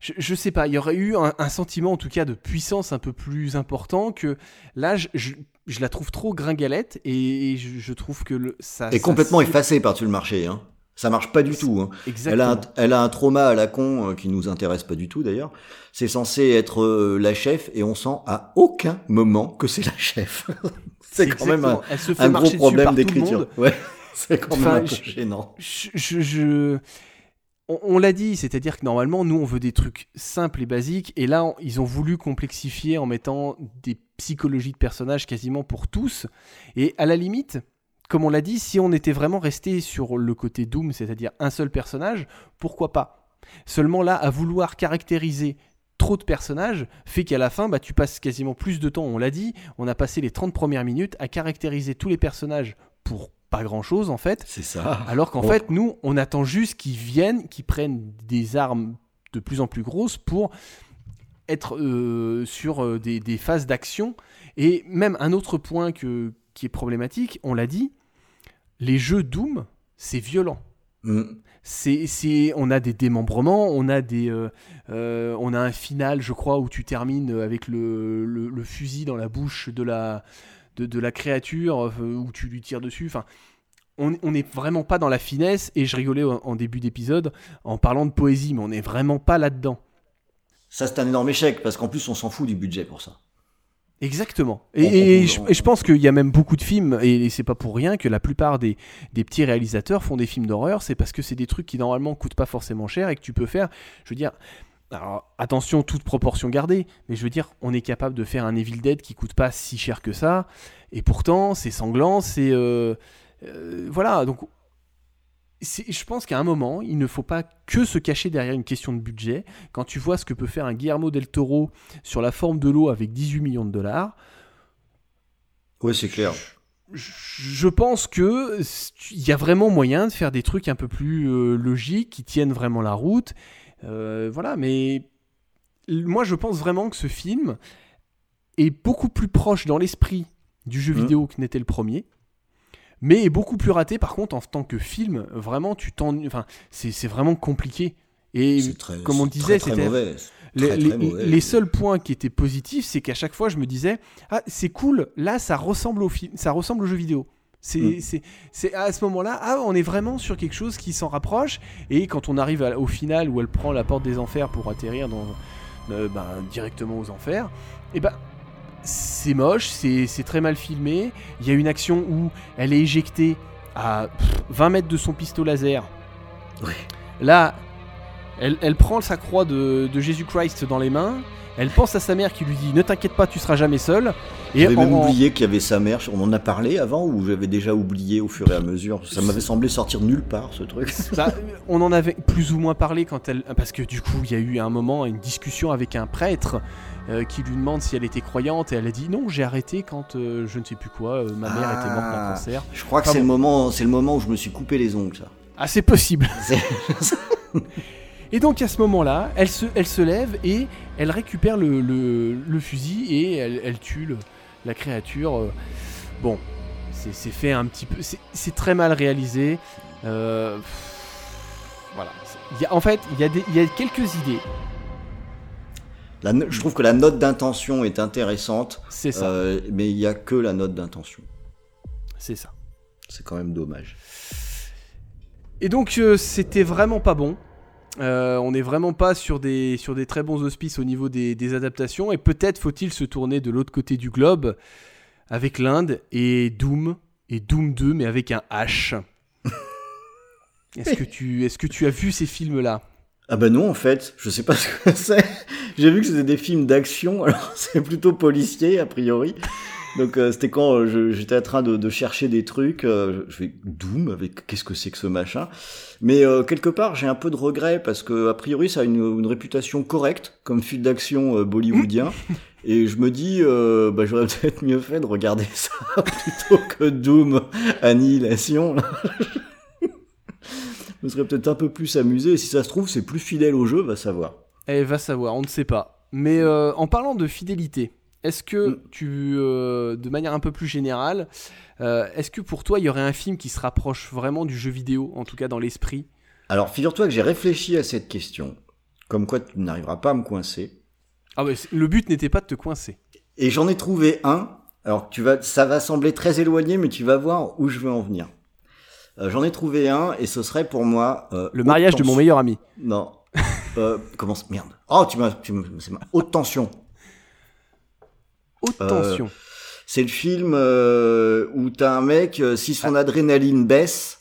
je, je sais pas, il y aurait eu un, un sentiment en tout cas de puissance un peu plus important que là, je, je- je la trouve trop gringalette et, je, trouve que le, ça. Ça complètement cible- effacé par-dessus le marché. Hein. Ça marche pas du tout. Hein. Elle a, un, elle a un trauma à la con euh, qui nous intéresse pas du tout d'ailleurs. C'est censé être euh, la chef et on sent à aucun moment que c'est la chef. c'est quand même un, exactement- Elle se fait un gros problème d'écriture. Ouais, c'est quand même un peu je- gênant. je, je- je- On, on l'a dit, c'est-à-dire que normalement, nous, on veut des trucs simples et basiques, et là, on- ils ont voulu complexifier en mettant des psychologies de personnages quasiment pour tous. Et à la limite, comme on l'a dit, si on était vraiment resté sur le côté Doom, c'est-à-dire un seul personnage, pourquoi pas? Seulement là, à vouloir caractériser trop de personnages, fait qu'à la fin, bah, tu passes quasiment plus de temps, on l'a dit, on a passé les 30 premières minutes à caractériser tous les personnages pour pas grand-chose en fait. C'est ça. Alors qu'en Bon. fait, nous, on attend juste qu'ils viennent, qu'ils prennent des armes de plus en plus grosses pour être euh, sur euh, des, des phases d'action. Et même un autre point que, qui est problématique, on l'a dit, les jeux Doom, c'est violent. Mm. C'est, c'est, on a des démembrements, on a des, euh, euh, on a un final, je crois, où tu termines avec le, le- le fusil dans la bouche de la, de, de la créature, euh, où tu lui tires dessus. Enfin, on on n'est vraiment pas dans la finesse. Et je rigolais en, en début d'épisode en parlant de poésie, mais on n'est vraiment pas là-dedans. Ça, c'est un énorme échec parce qu'en plus, on s'en fout du budget pour ça. Exactement. On- Et, et on- je, on- et je pense qu'il y a même beaucoup de films, et, et c'est pas pour rien que la plupart des, des petits réalisateurs font des films d'horreur, c'est parce que c'est des trucs qui normalement coûtent pas forcément cher et que tu peux faire. Je veux dire, alors attention, toute proportion gardée, mais je veux dire, on est capable de faire un Evil Dead qui coûte pas si cher que ça, et pourtant c'est sanglant, c'est. euh, euh, voilà, donc. Je pense qu'à un moment, il ne faut pas que se cacher derrière une question de budget. Quand tu vois ce que peut faire un Guillermo del Toro sur la forme de l'eau avec 18 millions de dollars, Ouais, c'est clair. je pense que il y a vraiment moyen de faire des trucs un peu plus euh, logiques, qui tiennent vraiment la route. Euh, voilà, mais moi je pense vraiment que ce film est beaucoup plus proche dans l'esprit du jeu Mhm. vidéo que n'était le premier. Mais est beaucoup plus raté par contre en tant que film. Vraiment, tu t'ennuies. Enfin, c'est vraiment compliqué. Et très, comme on disait, c'était les, les- seuls points qui étaient positifs, c'est qu'à chaque fois, je me disais ah c'est cool, là ça ressemble au film, ça ressemble au jeu vidéo. C'est Mm. c'est- c'est à ce moment-là, ah on est vraiment sur quelque chose qui s'en rapproche. Et quand on arrive à- au final où elle prend la porte des enfers pour atterrir dans euh, ben, directement aux enfers, et ben c'est moche, c'est c'est très mal filmé. Il y a une action où elle est éjectée à pff, 20 mètres de son pistolet laser. Là, elle, elle prend sa croix de, de Jésus-Christ dans les mains. Elle pense à sa mère qui lui dit Ne t'inquiète pas, tu seras jamais seul. Et J'avais même en- oublié qu'il y avait sa mère. On en a parlé avant ou j'avais déjà oublié au fur et à mesure? Ça m'avait semblé sortir nulle part ce truc. On en avait plus ou moins parlé quand elle. Parce que du coup, il y a eu un moment une discussion avec un prêtre euh, qui lui demande si elle était croyante. Et elle a dit Non, j'ai arrêté quand euh, je ne sais plus quoi, euh, ma mère était morte d'un Ah. cancer. Je crois que c'est bon. le moment, c'est le moment où je me suis coupé les ongles. Ça. Ah, c'est possible. Et donc à ce moment-là, elle se, elle se lève et elle récupère le, le- le fusil et elle, elle tue le- la créature. Bon, c'est fait un petit peu. c'est- très mal réalisé. Voilà. C'est- il y a- en fait, il y, a des- il y a quelques idées. La je trouve que la note d'intention est intéressante, C'est ça. euh, mais il n'y a que la note d'intention. C'est ça. C'est quand même dommage. Et donc euh, c'était vraiment pas bon. Euh, on n'est vraiment pas sur des, sur des très bons auspices au niveau des, des adaptations. Et peut-être faut-il se tourner de l'autre côté du globe avec l'Inde et Doom et Doom 2 mais avec un H. Est-ce que tu est-ce que tu as vu ces films là Ah bah non en fait, je sais pas ce que c'est. J'ai vu que c'était des films d'action, alors c'est plutôt policier a priori. Donc euh, c'était quand euh, j'étais en train de, de chercher des trucs, euh, je fais Doom avec qu'est-ce que c'est que ce machin. Mais euh, quelque part j'ai un peu de regret parce que a priori ça a une, une réputation correcte comme film d'action euh, bollywoodien. Et je me dis, bah, j'aurais peut-être mieux fait de regarder ça plutôt que Doom Annihilation. Me serais peut-être un peu plus amusé. Et si ça se trouve, c'est plus fidèle au jeu, va savoir. Eh va savoir, on ne sait pas. Mais euh, en parlant de fidélité, est-ce que Mm. tu, euh, de manière un peu plus générale, euh, est-ce que pour toi il y aurait un film qui se rapproche vraiment du jeu vidéo, en tout cas dans l'esprit? Alors, figure-toi que j'ai réfléchi à cette question. Comme quoi, tu n'arriveras pas à me coincer. Ah ouais, c'est- le but n'était pas de te coincer. Et j'en ai trouvé un. Alors, tu vas, ça va sembler très éloigné, mais tu vas voir où je veux en venir. Euh, j'en ai trouvé un, et ce serait pour moi. euh, Le mariage de mon meilleur ami. Non. euh, comment Merde. Oh, tu m'as. tu m'as- c'est ma- Haute tension. Haute Euh, tension. C'est le film euh, où t'as un mec, si son adrénaline baisse.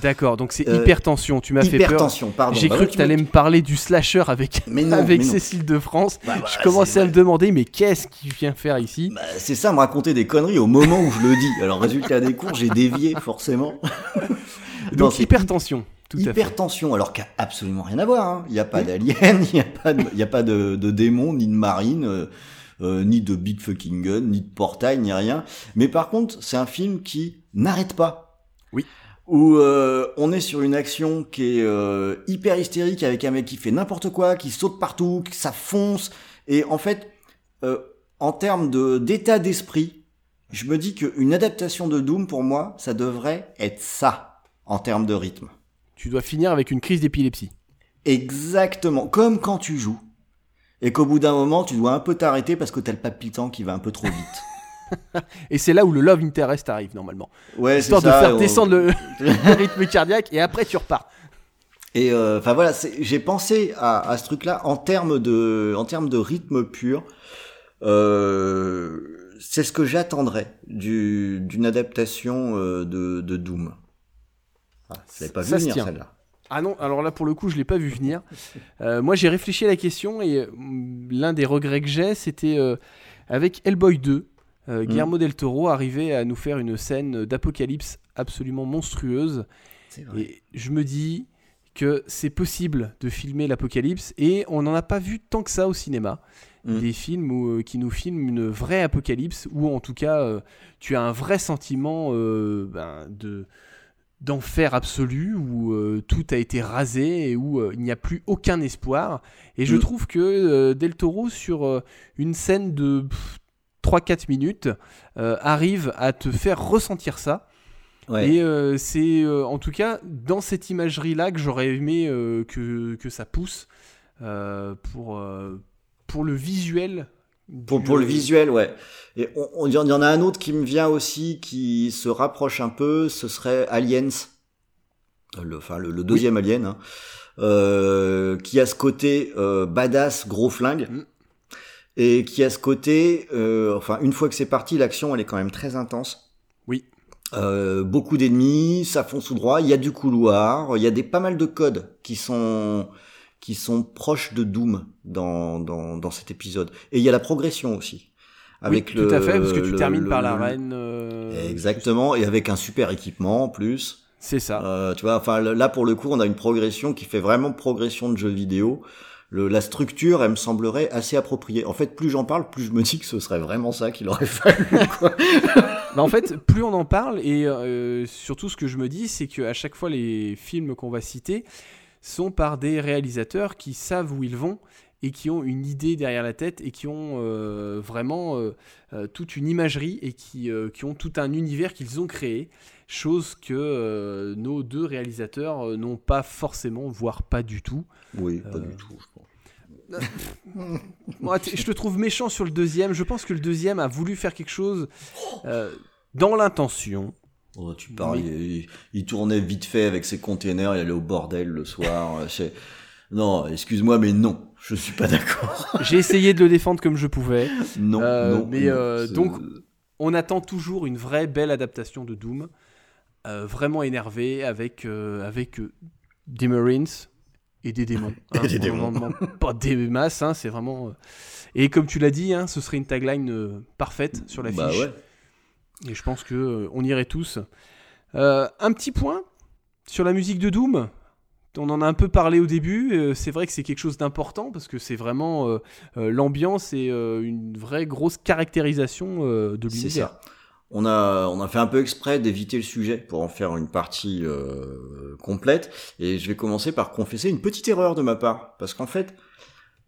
D'accord, donc c'est euh, hypertension. Tu m'as fait peur. Hypertension, pardon. J'ai Bah cru ouais, que tu allais me parler du slasher avec, Mais non, avec mais. Cécile de France. Bah, je commençais à me demander, mais qu'est-ce qu'il vient faire ici? Bah, c'est ça, me raconter des conneries au moment où je le dis. Alors, résultat des cours, j'ai dévié, forcément. Donc hypertension. Tout. Hypertension, alors qu'il n'y a absolument rien à voir. hein. Il n'y a pas d'alien, il n'y a pas de, y a pas de, de démon, ni de marine, euh, euh, ni de big fucking gun, ni de portail, ni rien. Mais par contre, c'est un film qui n'arrête pas. Oui. Où euh, on est sur une action qui est euh, hyper hystérique avec un mec qui fait n'importe quoi, qui saute partout, que ça fonce. Et en fait, euh, en termes de d'état d'esprit, je me dis qu'une adaptation de Doom, pour moi, ça devrait être ça, en termes de rythme. Tu dois finir avec une crise d'épilepsie. Exactement, comme quand tu joues. Et qu'au bout d'un moment, tu dois un peu t'arrêter parce que t'as le palpitant qui va un peu trop vite. Et c'est là où le love interest arrive normalement. Ouais, Histoire de ça. faire on- descendre le, le rythme cardiaque et après tu repars. Et euh, enfin voilà, j'ai pensé à, à ce truc-là en termes de, en termes de rythme pur. Euh, c'est ce que j'attendrais du, d'une adaptation euh, de, de Doom. Ah, je l'avais pas vu Ça venir celle-là. Ah non, alors là pour le coup je l'ai pas vu venir. Euh, moi j'ai réfléchi à la question et euh, l'un des regrets que j'ai c'était avec Hellboy 2. Euh, Guillermo del Toro arrivait à nous faire une scène d'apocalypse absolument monstrueuse vrai. et je me dis que c'est possible de filmer l'apocalypse et on n'en a pas vu tant que ça au cinéma. Mm. Des films où, euh, qui nous filment une vraie apocalypse ou en tout cas euh, tu as un vrai sentiment euh, ben, de d'enfer absolu où euh, tout a été rasé et où euh, il n'y a plus aucun espoir. Et je Mm. trouve que euh, Del Toro, sur une scène de 3-4 minutes, euh, arrive à te faire ressentir ça. Ouais. Et euh, c'est euh, en tout cas dans cette imagerie-là que j'aurais aimé euh, que, que ça pousse pour, pour le visuel. Pour, pour le visuel, ouais. Et on, il y en a un autre qui me vient aussi, qui se rapproche un peu, ce serait Aliens. Le, enfin, le, le deuxième Alien, hein. Qui a ce côté badass, gros flingue. Mm. Et qui a ce côté, euh, enfin, une fois que c'est parti, l'action, elle est quand même très intense. Oui. Euh, beaucoup d'ennemis, ça fonce tout droit, il y a du couloir, il y a des pas mal de codes qui sont qui sont proches de Doom dans, dans, dans cet épisode. Et il y a la progression aussi. Avec oui, le, tout à fait, parce que tu le- termines le- par la le- reine. euh, Exactement, et avec un super équipement en plus. C'est ça. Euh, tu vois, enfin là pour le coup, on a une progression qui fait vraiment progression de jeu vidéo. La structure, elle me semblerait assez appropriée. En fait, plus j'en parle, plus je me dis que ce serait vraiment ça qu'il aurait fallu. Bah, en fait, plus on en parle, et euh, surtout ce que je me dis, c'est qu'à chaque fois, les films qu'on va citer sont par des réalisateurs qui savent où ils vont et qui ont une idée derrière la tête et qui ont euh, vraiment euh, toute une imagerie et qui ont tout un univers qu'ils ont créé, chose que euh, nos deux réalisateurs euh, n'ont pas forcément, voire pas du tout. Oui, pas Euh, du tout. je. Moi, t- je te trouve méchant sur le deuxième. Je pense que le deuxième a voulu faire quelque chose euh, dans l'intention. Oh, tu parles, il, il- il tournait vite fait avec ses containers, il allait au bordel le soir. c'est- Non, excuse-moi, mais non, je suis pas d'accord. J'ai essayé de le défendre comme je pouvais. non, Euh, non. mais, non, euh, donc- On attend toujours une vraie belle adaptation de Doom, euh, vraiment énervé avec euh, avec euh, des Marines et des démons. Et des on démons. pas des masses, hein, c'est vraiment. euh, Et comme tu l'as dit, hein, ce serait une tagline euh, parfaite sur l'affiche. Bah ouais. Et je pense que euh, on irait tous. Euh, un petit point sur la musique de Doom. On en a un peu parlé au début. euh, c'est vrai que c'est quelque chose d'important parce que c'est vraiment euh, euh, l'ambiance et euh, une vraie grosse caractérisation euh, de C'est l'univers. ça. On a, on a fait un peu exprès d'éviter le sujet pour en faire une partie euh, complète. Et je vais commencer par confesser une petite erreur de ma part. Parce qu'en fait,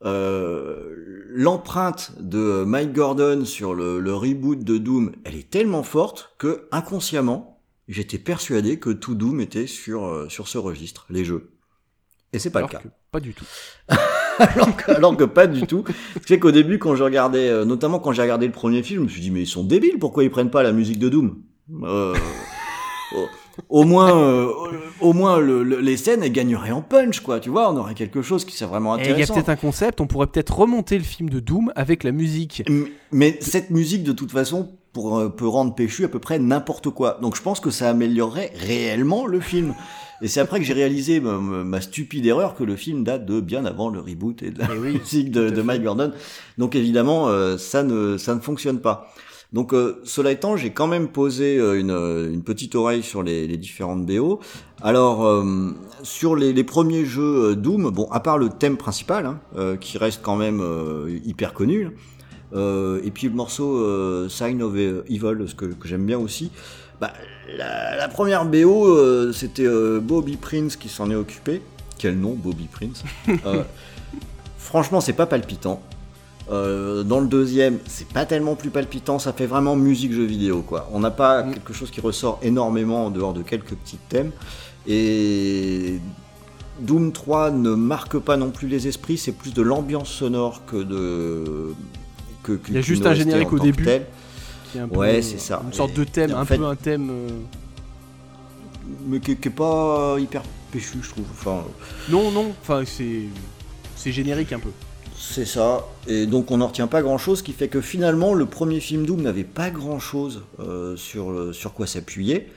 euh, l'empreinte de Mike Gordon sur le, le reboot de Doom, elle est tellement forte que inconsciemment, j'étais persuadé que tout Doom était sur, euh, sur ce registre, les jeux. Et c'est pas Alors le cas. pas du tout. alors, que, alors que pas du tout. Ce qui fait qu'au début, quand je regardais, euh, notamment quand j'ai regardé le premier film, je me suis dit, mais ils sont débiles, pourquoi ils prennent pas la musique de Doom? Euh, au, au moins, euh, au moins le- le- les scènes, elles gagneraient en punch, quoi. Tu vois, on aurait quelque chose qui serait vraiment Et il y a intéressant. peut-être un concept. On pourrait peut-être remonter le film de Doom avec la musique. M- Mais cette musique, de toute façon, pour, peut rendre péchu à peu près n'importe quoi. Donc je pense que ça améliorerait réellement le film. Et c'est après que j'ai réalisé ma, stupide erreur que le film date de bien avant le reboot et de la Eh oui, musique de. Mike Gordon. Donc évidemment, euh, ça ne ça ne fonctionne pas. Donc euh, cela étant, j'ai quand même posé euh, une, une petite oreille sur les, les différentes BO. Alors euh, sur les, les premiers jeux Doom, bon à part le thème principal, hein, euh, qui reste quand même hyper connu, et puis le morceau Sign of Evil, ce que, que j'aime bien aussi. Bah, la, la première BO, euh, c'était euh, Bobby Prince qui s'en est occupé. Quel nom, Bobby Prince Euh, Franchement, c'est pas palpitant. Euh, dans le deuxième, c'est pas tellement plus palpitant, ça fait vraiment musique jeu vidéo quoi. On n'a pas Mm. quelque chose qui ressort énormément en dehors de quelques petits thèmes. Et Doom 3 ne marque pas non plus les esprits, c'est plus de l'ambiance sonore que de. Que, que- Il y a juste un générique au début. Telle. qui est un peu, Ouais, euh, c'est ça. Une sorte de thème, un fait- peu un thème. euh, mais qui, qui est pas hyper péchu, je trouve. Enfin, Non, non. Enfin, c'est générique un peu. c'est ça. Et donc on n'en retient pas grand chose, ce qui fait que finalement le premier film Doom n'avait pas grand chose sur, le- sur quoi s'appuyer.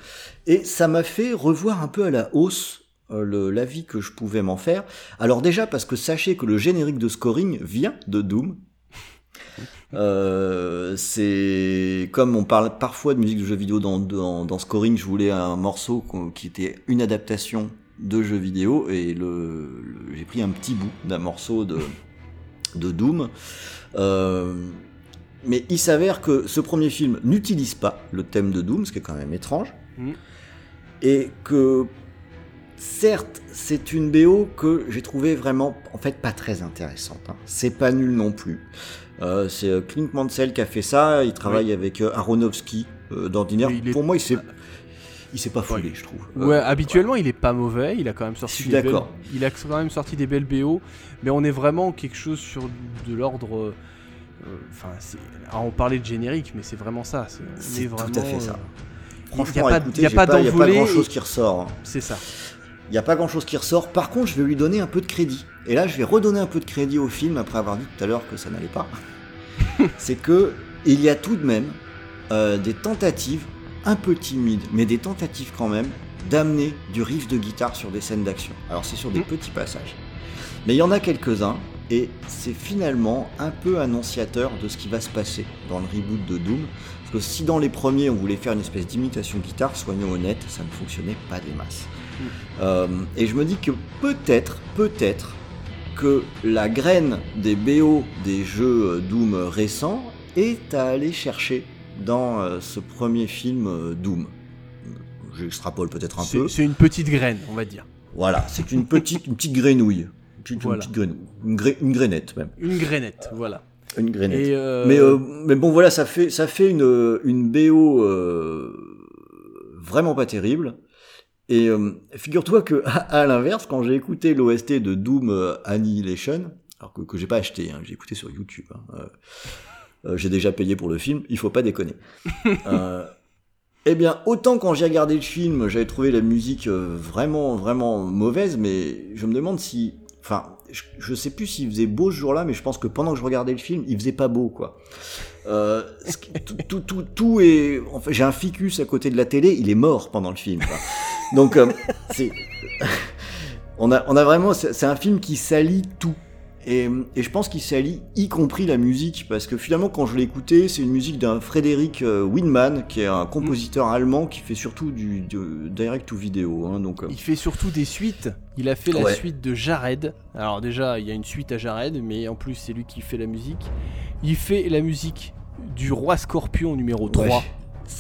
Et ça m'a fait revoir un peu à la hausse euh, l'avis que je pouvais m'en faire. Alors déjà parce que sachez que le générique de scoring vient de Doom. Euh, c'est comme on parle parfois de musique de jeux vidéo dans, dans, dans scoring, je voulais un morceau qui était une adaptation de jeux vidéo et le, le- j'ai pris un petit bout d'un morceau de, de Doom. Euh, mais il s'avère que ce premier film n'utilise pas le thème de Doom, ce qui est quand même étrange. Mhm. et que certes c'est une BO que j'ai trouvé vraiment en fait pas très intéressante. hein. C'est pas nul non plus. Euh, c'est euh, Clint Mansell qui a fait ça. Il travaille avec euh, Aronofsky euh, d'ordinaire. Oui, il est- Pour moi, il s'est il s'est pas foulé, je trouve. Ouais, Euh, habituellement il est pas mauvais, il a quand même sorti Je suis des belles- il a quand même sorti des belles BO, mais on est vraiment quelque chose sur de l'ordre euh, enfin on parlait de générique mais c'est vraiment ça, c'est est tout vraiment à fait ça. euh, Franchement, il y a pas, a a grand chose et- qui ressort. hein. c'est ça. Il n'y a pas grand chose qui ressort. Par contre, je vais lui donner un peu de crédit. Et là, je vais redonner un peu de crédit au film après avoir dit tout à l'heure que ça n'allait pas. C'est que il y a tout de même euh, des tentatives un peu timides, mais des tentatives quand même d'amener du riff de guitare sur des scènes d'action. Alors c'est sur des Mm. petits passages, mais il y en a quelques-uns et c'est finalement un peu annonciateur de ce qui va se passer dans le reboot de Doom. Parce que si dans les premiers on voulait faire une espèce d'imitation guitare, soyons honnêtes, ça ne fonctionnait pas des masses. Euh, et je me dis que peut-être, peut-être que la graine des BO des jeux euh, Doom récents est à aller chercher dans euh, ce premier film euh, Doom. J'extrapole peut-être un peu. c'est une petite graine, on va dire. Voilà, c'est une petite, une petite grenouille. Une petite, une Voilà. petite grenouille. Une, gra- une grainette même. Une grainette, voilà. Une grainette. Et euh, Mais, euh, mais bon, voilà, ça fait, ça fait une, une BO euh, vraiment pas terrible. Et euh, figure-toi que, à, à l'inverse, quand j'ai écouté l'OST de Doom euh, Annihilation, alors que, que j'ai pas acheté, hein, j'ai écouté sur YouTube, hein, euh, j'ai déjà payé pour le film, il faut pas déconner. eh bien, autant quand j'ai regardé le film, j'avais trouvé la musique vraiment, vraiment mauvaise, mais je me demande si. Enfin, je, je sais plus s'il faisait beau ce jour-là, mais je pense que pendant que je regardais le film, il faisait pas beau, quoi. Euh, tout, tout, tout, tout est. En fait, j'ai un ficus à côté de la télé, il est mort pendant le film. quoi. Donc, euh, c'est. on, a, on a vraiment. C'est un film qui salit tout. Et, et je pense qu'il s'allie y compris la musique, parce que finalement, quand je l'ai écouté, c'est une musique d'un Frédéric euh, Winman, qui est un compositeur allemand qui fait surtout du, du direct to vidéo. Hein, donc, euh, Il fait surtout des suites. Il a fait la Ouais. suite de Jared. Alors déjà, il y a une suite à Jared, mais en plus c'est lui qui fait la musique. Il fait la musique du Roi Scorpion numéro 3. Ouais.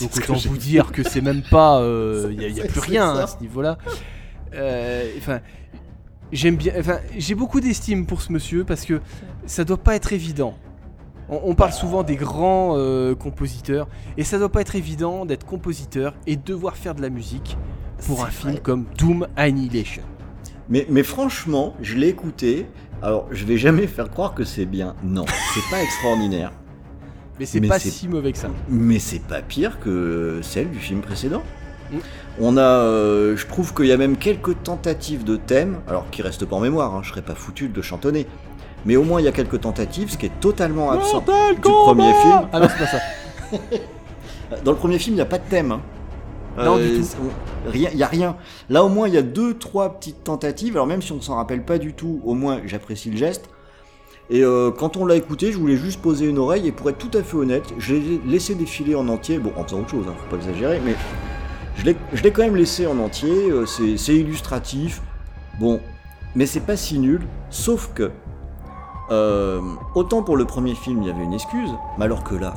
Donc autant vous dire que c'est même pas... euh, Il n'y a, plus rien ça. à ce niveau-là. Euh, Enfin... J'aime bien, enfin, j'ai beaucoup d'estime pour ce monsieur parce que ça doit pas être évident. On, on parle souvent des grands euh, compositeurs et ça doit pas être évident d'être compositeur et devoir faire de la musique pour un film vrai. comme Doom Annihilation. Mais, mais franchement, je l'ai écouté. Alors, je vais jamais faire croire que c'est bien. Non, c'est pas extraordinaire. Mais c'est pas si mauvais que ça. Mais c'est pas pire que celle du film précédent. Mm. On a, euh, je trouve qu'il y a même quelques tentatives de thèmes, alors qui restent pas en mémoire, hein, je serais pas foutu de le chantonner. Mais au moins il y a quelques tentatives, ce qui est totalement absent Mortal du premier film. Ah non, c'est pas ça. Dans le premier film, il n'y a pas de thème. hein. Non, du tout. c'est- on- Rien, il y a rien. Là, au moins, il y a deux, trois petites tentatives. Alors même si on ne s'en rappelle pas du tout, au moins, j'apprécie le geste. Et euh, quand on l'a écouté, je voulais juste poser une oreille. Et pour être tout à fait honnête, je l'ai laissé défiler en entier. Bon, en faisant autre chose, hein, faut pas exagérer, mais je l'ai quand même laissé en entier. euh, c'est illustratif. Bon, mais c'est pas si nul. Sauf que euh, autant pour le premier film, il y avait une excuse, mais alors que là,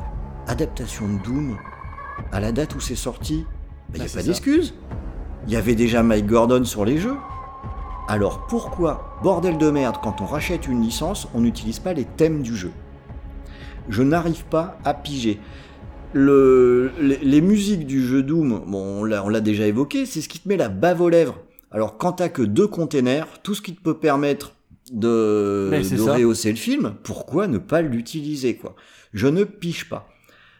adaptation de Doom, à la date où c'est sorti, il n'y a c'est pas d'excuse. Il y avait déjà Mike Gordon sur les jeux. Alors pourquoi, bordel de merde, quand on rachète une licence, on n'utilise pas les thèmes du jeu? Je n'arrive pas à piger. Le- les, les musiques du jeu Doom, bon, on l'a déjà évoqué, c'est ce qui te met la bave aux lèvres. Alors quand t'as que deux containers, tout ce qui te peut permettre de, rehausser le film, pourquoi ne pas l'utiliser quoi? Je ne pige pas.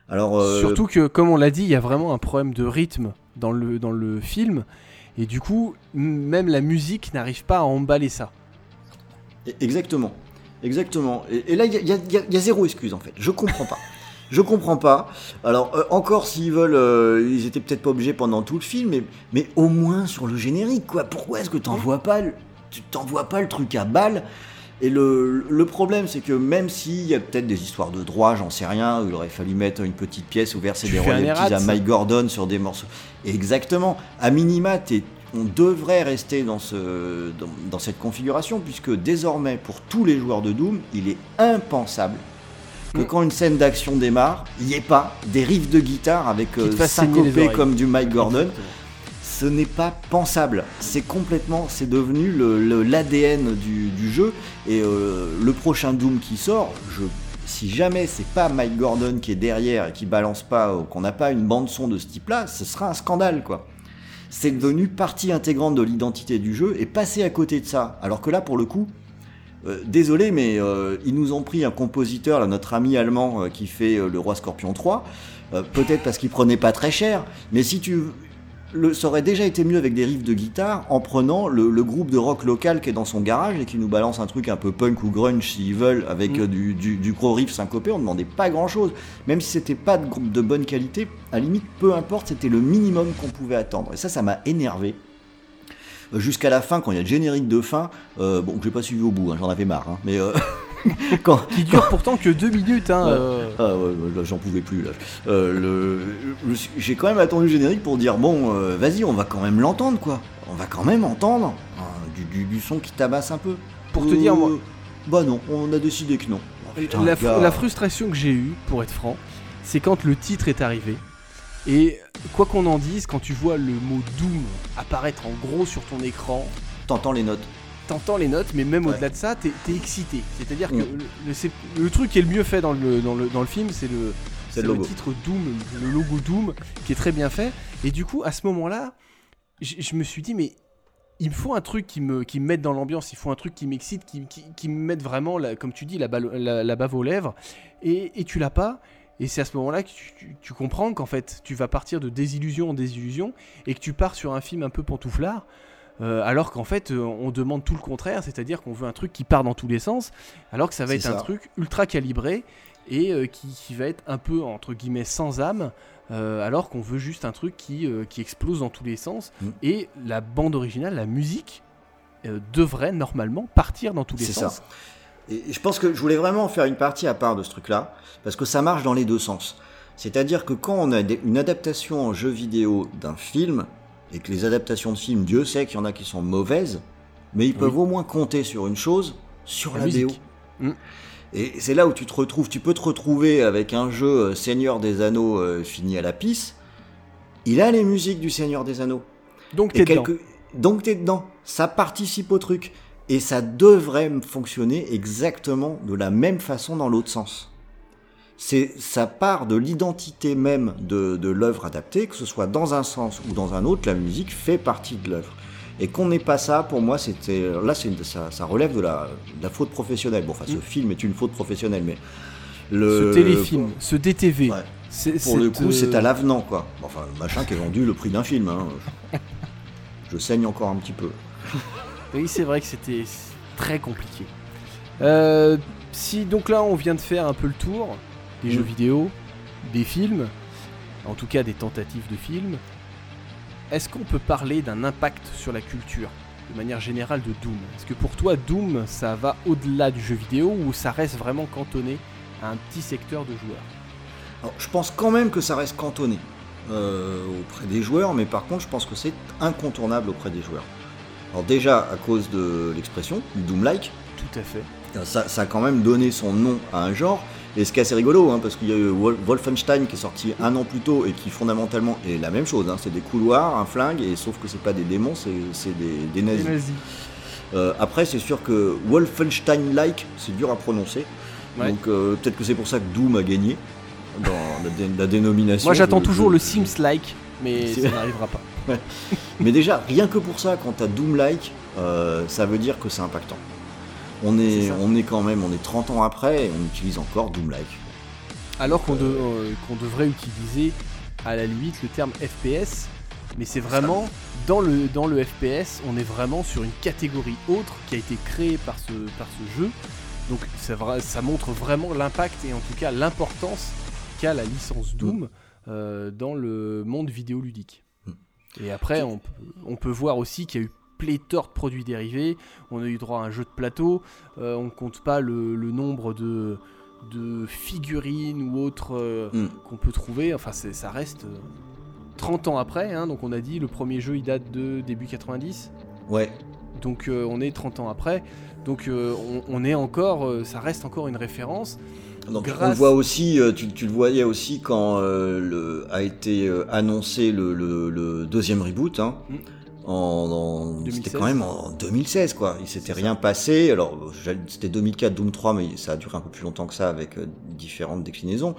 Alors euh, Surtout que, comme on l'a dit, il y a vraiment un problème de rythme dans le, dans le film. Et du coup, même la musique n'arrive pas à emballer ça. Exactement. Exactement. Et, là, il y a, zéro excuse en fait. Je comprends pas. Je comprends pas. Alors, euh, encore s'ils veulent, euh, ils étaient peut-être pas obligés pendant tout le film, mais, au moins sur le générique, quoi. Pourquoi est-ce que t'envoies pas, tu pas le truc à balle Et le, le problème, c'est que même s'il y a peut-être des histoires de droit, j'en sais rien, où il aurait fallu mettre une petite pièce ou verser des un royalties à. Mike Gordon sur des morceaux. Exactement. À minima, t'es- on devrait rester dans, ce, dans, dans cette configuration, puisque désormais, pour tous les joueurs de Doom, il est impensable que Mm. quand une scène d'action démarre, il n'y ait pas des riffs de guitare avec euh, comme du Mike Gordon. Exactement. Ce n'est pas pensable. C'est complètement, c'est devenu l'ADN du, jeu. Et euh, le prochain Doom qui sort, si jamais c'est pas Mike Gordon qui est derrière et qui balance pas, euh, qu'on n'a pas une bande son de ce type-là, ce sera un scandale, quoi. C'est devenu partie intégrante de l'identité du jeu et passer à côté de ça. Alors que là, pour le coup, euh, désolé, mais ils nous ont pris un compositeur, là, notre ami allemand qui fait Le Roi Scorpion 3. Peut-être parce qu'il prenait pas très cher, mais si tu ça aurait déjà été mieux avec des riffs de guitare en prenant le, groupe de rock local qui est dans son garage et qui nous balance un truc un peu punk ou grunge s'ils veulent avec mm. euh, du, gros riff syncopé. On ne demandait pas grand chose. Même si c'était pas de groupe de bonne qualité, à limite, peu importe, c'était le minimum qu'on pouvait attendre. Et ça, ça m'a énervé. Euh, jusqu'à la fin, quand il y a le générique de fin, euh, bon, j'ai pas suivi au bout, hein, j'en avais marre, hein, mais qui dure pourtant que deux minutes. Hein, euh. Ah ouais, j'en pouvais plus. Là. Euh, j'ai quand même attendu le générique pour dire bon, euh, vas-y, on va quand même l'entendre quoi. On va quand même entendre hein, du, son qui tabasse un peu. Pour te dire, moi. Bah non, on a décidé que non. la, frustration que j'ai eue, pour être franc, c'est quand le titre est arrivé. Et quoi qu'on en dise, quand tu vois le mot Doom apparaître en gros sur ton écran, t'entends les notes t'entends les notes, mais même au-delà de ça, t'es es excité. C'est-à-dire que mm. le, le, truc qui est le mieux fait dans le, dans le, dans le film, c'est le, le, titre Doom, le logo Doom, qui est très bien fait. Et du coup, à ce moment-là, je me suis dit, mais il me faut un truc qui me, qui me mette dans l'ambiance, il faut un truc qui m'excite, qui, qui, qui, me mette vraiment, comme tu dis, la, la, bave aux lèvres. Et, et tu l'as pas. Et c'est à ce moment-là que tu, tu comprends qu'en fait, tu vas partir de désillusion en désillusion et que tu pars sur un film un peu pantouflard. Euh, alors qu'en fait euh, on demande tout le contraire, c'est-à-dire qu'on veut un truc qui part dans tous les sens, alors que ça va être un truc ultra calibré et euh, qui, va être un peu entre guillemets sans âme, alors qu'on veut juste un truc qui, qui explose dans tous les sens. Mm. Et la bande originale, la musique, devrait normalement partir dans tous les sens. Ça. Et je pense que je voulais vraiment faire une partie à part de ce truc-là, parce que ça marche dans les deux sens. C'est-à-dire que quand on a une adaptation en jeu vidéo d'un film, et que les adaptations de films, Dieu sait qu'il y en a qui sont mauvaises, mais ils peuvent au moins compter sur une chose, sur la, la mm. Et c'est là où tu te retrouves, tu peux te retrouver avec un jeu euh, Seigneur des Anneaux euh, fini à la pisse. Il a les musiques du Seigneur des Anneaux. Donc t'es dedans. Donc t'es dedans. Ça participe au truc. Et ça devrait fonctionner exactement de la même façon dans l'autre sens c'est ça part de l'identité même de, de l'œuvre adaptée, que ce soit dans un sens ou dans un autre, la musique fait partie de l'œuvre. Et qu'on n'ait pas ça, pour moi, c'était là, ça, ça, relève de la, la, faute professionnelle. Bon, enfin, ce mm. film est une faute professionnelle, mais le ce téléfilm, ce DTV, pour le coup, c'est à l'avenant, quoi. Enfin, le machin qui est vendu le prix d'un film. Hein. Je, saigne encore un petit peu. oui, c'est vrai que c'était très compliqué. Euh, si donc là, on vient de faire un peu le tour des jeux vidéo, des films, en tout cas des tentatives de films, est-ce qu'on peut parler d'un impact sur la culture de manière générale de Doom? Est-ce que pour toi Doom ça va au-delà du jeu vidéo ou ça reste vraiment cantonné à un petit secteur de joueurs? Alors, Je pense quand même que ça reste cantonné euh, auprès des joueurs, mais par contre je pense que c'est incontournable auprès des joueurs. Alors déjà à cause de l'expression, Doom-like. Tout à fait. Ça, ça, a quand même donné son nom à un genre, et ce qui est assez rigolo, hein, parce qu'il y a eu Wolfenstein qui est sorti un an plus tôt et qui fondamentalement est la même chose. Hein, c'est des couloirs, un flingue, et sauf que c'est pas des démons, c'est des, nazis. Euh, après, c'est sûr que Wolfenstein-like, c'est dur à prononcer. Donc euh, peut-être que c'est pour ça que Doom a gagné dans la, dénomination. Moi j'attends toujours le Sims-like, mais ça n'arrivera pas. mais déjà, rien que pour ça, quand t'as Doom-like, euh, ça veut dire que c'est impactant. On est, on est quand même, on est 30 ans après et on utilise encore Doom-like. Alors qu'on euh, devrait utiliser à la limite le terme FPS, mais c'est vraiment dans le, dans le FPS, on est vraiment sur une catégorie autre qui a été créée par ce, par ce jeu. Donc ça, ça montre vraiment l'impact et en tout cas l'importance qu'a la licence Doom mm. euh, dans le monde vidéoludique. Mm. Et après, on, on peut voir aussi qu'il y a eu pléthore de produits dérivés. On a eu droit à un jeu de plateau. Euh, on ne compte pas le, nombre de, de, figurines ou autres euh, mm. qu'on peut trouver. Enfin, ça reste 30 euh, ans après. Hein. donc on a dit le premier jeu il date de début 90. Ouais. Donc euh, on est 30 ans après. Donc on, on est encore, ça reste encore une référence. Donc Grâce- on le voit aussi, tu, tu le voyais aussi quand euh, le, a été annoncé le, le- le deuxième reboot. Hein, Mm. En, en- 2016. c'était quand même en 2016 quoi. Il s'était rien passé. Alors c'était 2004 Doom 3, mais ça a duré un peu plus longtemps que ça avec euh, différentes déclinaisons.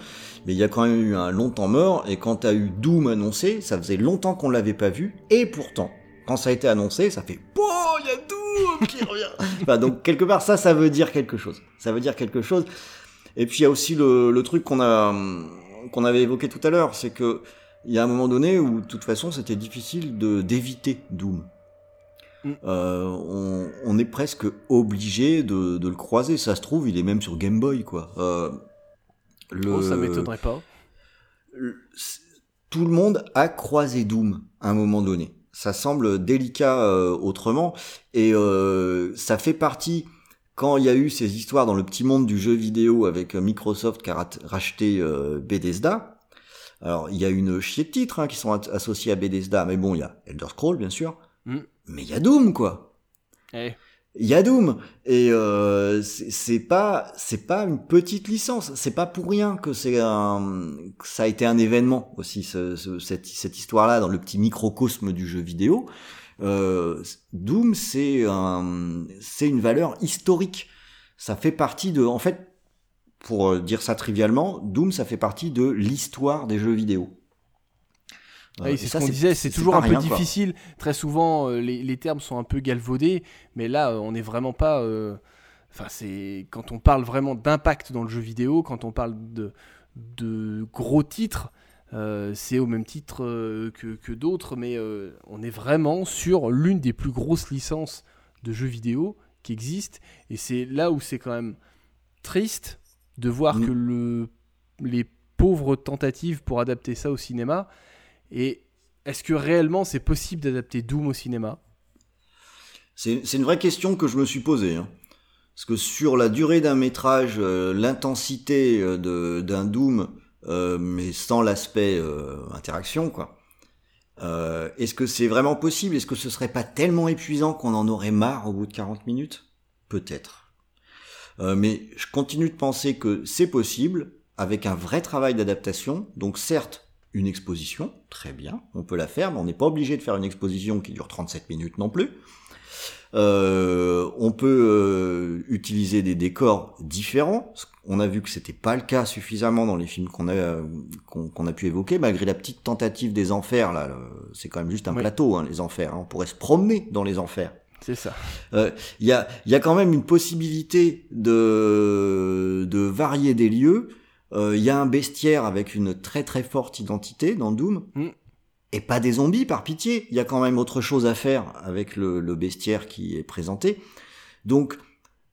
Mais il y a quand même eu un long temps mort. Et quand t'as eu Doom annoncé, ça faisait longtemps qu'on l'avait pas vu. Et pourtant, quand ça a été annoncé, ça fait oh il y a Doom qui revient. Enfin, donc quelque part ça, ça veut dire quelque chose. Ça veut dire quelque chose. Et puis il y a aussi le, le truc qu'on a qu'on avait évoqué tout à l'heure, c'est que il y a un moment donné où de toute façon c'était difficile de d'éviter Doom. Mm. Euh, on, on est presque obligé de, de le croiser. Ça se trouve, il est même sur Game Boy, quoi. Euh, le, Oh, ça m'étonnerait pas. le- tout le monde a croisé Doom à un moment donné. Ça semble délicat euh, autrement, et euh, ça fait partie quand il y a eu ces histoires dans le petit monde du jeu vidéo avec Microsoft qui a racheté euh, Bethesda. Alors il y a une chier de titres hein, qui sont associés à Bethesda, mais bon il y a Elder Scrolls bien sûr, Mm. mais il y a Doom quoi. Eh, Il y a Doom et euh, c'est pas c'est pas une petite licence. C'est pas pour rien que c'est un que ça a été un événement aussi ce- ce- cette cette histoire là dans le petit microcosme du jeu vidéo. Euh, Doom c'est un c'est une valeur historique. Ça fait partie de en fait pour euh, dire ça trivialement, Doom ça fait partie de l'histoire des jeux vidéo. Ah Euh, c'est ce ça, qu'on disait, c'est toujours un peu quoi. difficile. Très souvent, euh, les, les termes sont un peu galvaudés, mais là, on n'est vraiment pas. euh, Enfin, c'est quand on parle vraiment d'impact dans le jeu vidéo, quand on parle de, de gros titres, euh, c'est au même titre euh, que, que d'autres, mais euh, on est vraiment sur l'une des plus grosses licences de jeux vidéo qui existent, et c'est là où c'est quand même triste de voir Mm. que le, les pauvres tentatives pour adapter ça au cinéma et est-ce que réellement c'est possible d'adapter Doom au cinéma? C'est une vraie question que je me suis posée. Hein. Parce que sur la durée d'un métrage, euh, l'intensité euh, d'un Doom, euh, mais sans l'aspect euh, interaction, quoi. Est-ce que c'est vraiment possible? Est-ce que ce serait pas tellement épuisant qu'on en aurait marre au bout de 40 minutes? Peut-être. Euh, mais je continue de penser que c'est possible avec un vrai travail d'adaptation. Donc certes, une exposition, très bien, on peut la faire, mais on n'est pas obligé de faire une exposition qui dure 37 minutes non plus. Euh, on peut euh, utiliser des décors différents. On a vu que c'était pas le cas suffisamment dans les films qu'on a euh, qu'on a pu évoquer, malgré la petite tentative des enfers. Là, c'est quand même juste un Oui. plateau, hein, les enfers. hein. On pourrait se promener dans les enfers. C'est ça. Euh, Il y, a, y a quand même une possibilité de, de varier des lieux. Euh, Il y a un bestiaire avec une très très forte identité dans Doom. Mm. Et pas des zombies, par pitié. Il y a quand même autre chose à faire avec le, le bestiaire qui est présenté. Donc,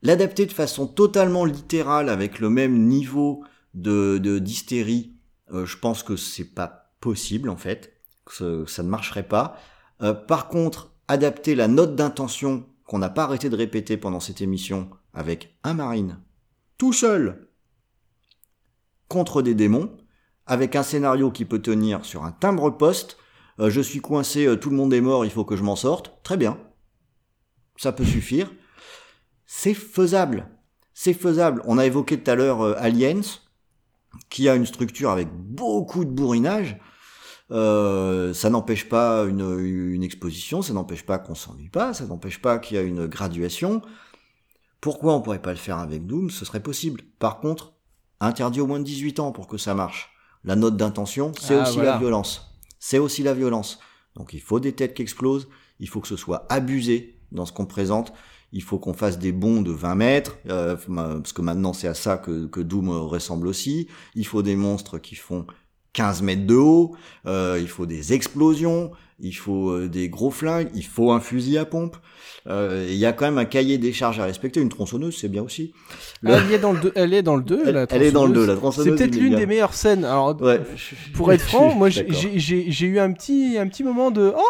l'adapter de façon totalement littérale avec le même niveau de de- d'hystérie, euh, je pense que c'est pas possible en fait. Que ça ne marcherait pas. Euh, par contre, adapter la note d'intention qu'on n'a pas arrêté de répéter pendant cette émission avec un marine tout seul contre des démons, avec un scénario qui peut tenir sur un timbre-poste, euh, je suis coincé, euh, tout le monde est mort, il faut que je m'en sorte, très bien. Ça peut suffire. C'est faisable. C'est faisable. On a évoqué tout à l'heure euh, Aliens, qui a une structure avec beaucoup de bourrinage. Euh, ça n'empêche pas une, une exposition, ça n'empêche pas qu'on s'ennuie pas, ça n'empêche pas qu'il y a une graduation. Pourquoi on pourrait pas le faire avec Doom? Ce serait possible. Par contre, interdit au moins de 18 ans pour que ça marche. La note d'intention, c'est Ah, aussi voilà. la violence. C'est aussi la violence. Donc il faut des têtes qui explosent, il faut que ce soit abusé dans ce qu'on présente, il faut qu'on fasse des bonds de 20 mètres, euh, parce que maintenant c'est à ça que, que Doom ressemble aussi. Il faut des monstres qui font 15 mètres de haut, euh, il faut des explosions, il faut euh, des gros flingues, il faut un fusil à pompe. Euh, Il y a quand même un cahier des charges à respecter. Une tronçonneuse, c'est bien aussi. Le- Elle, est dans le deux- elle est dans le 2. Elle- elle est dans le 2, la tronçonneuse. C'est peut-être l'une des meilleures scènes. Alors, Ouais. pour être franc, moi j'ai eu un petit, un petit moment de Oh,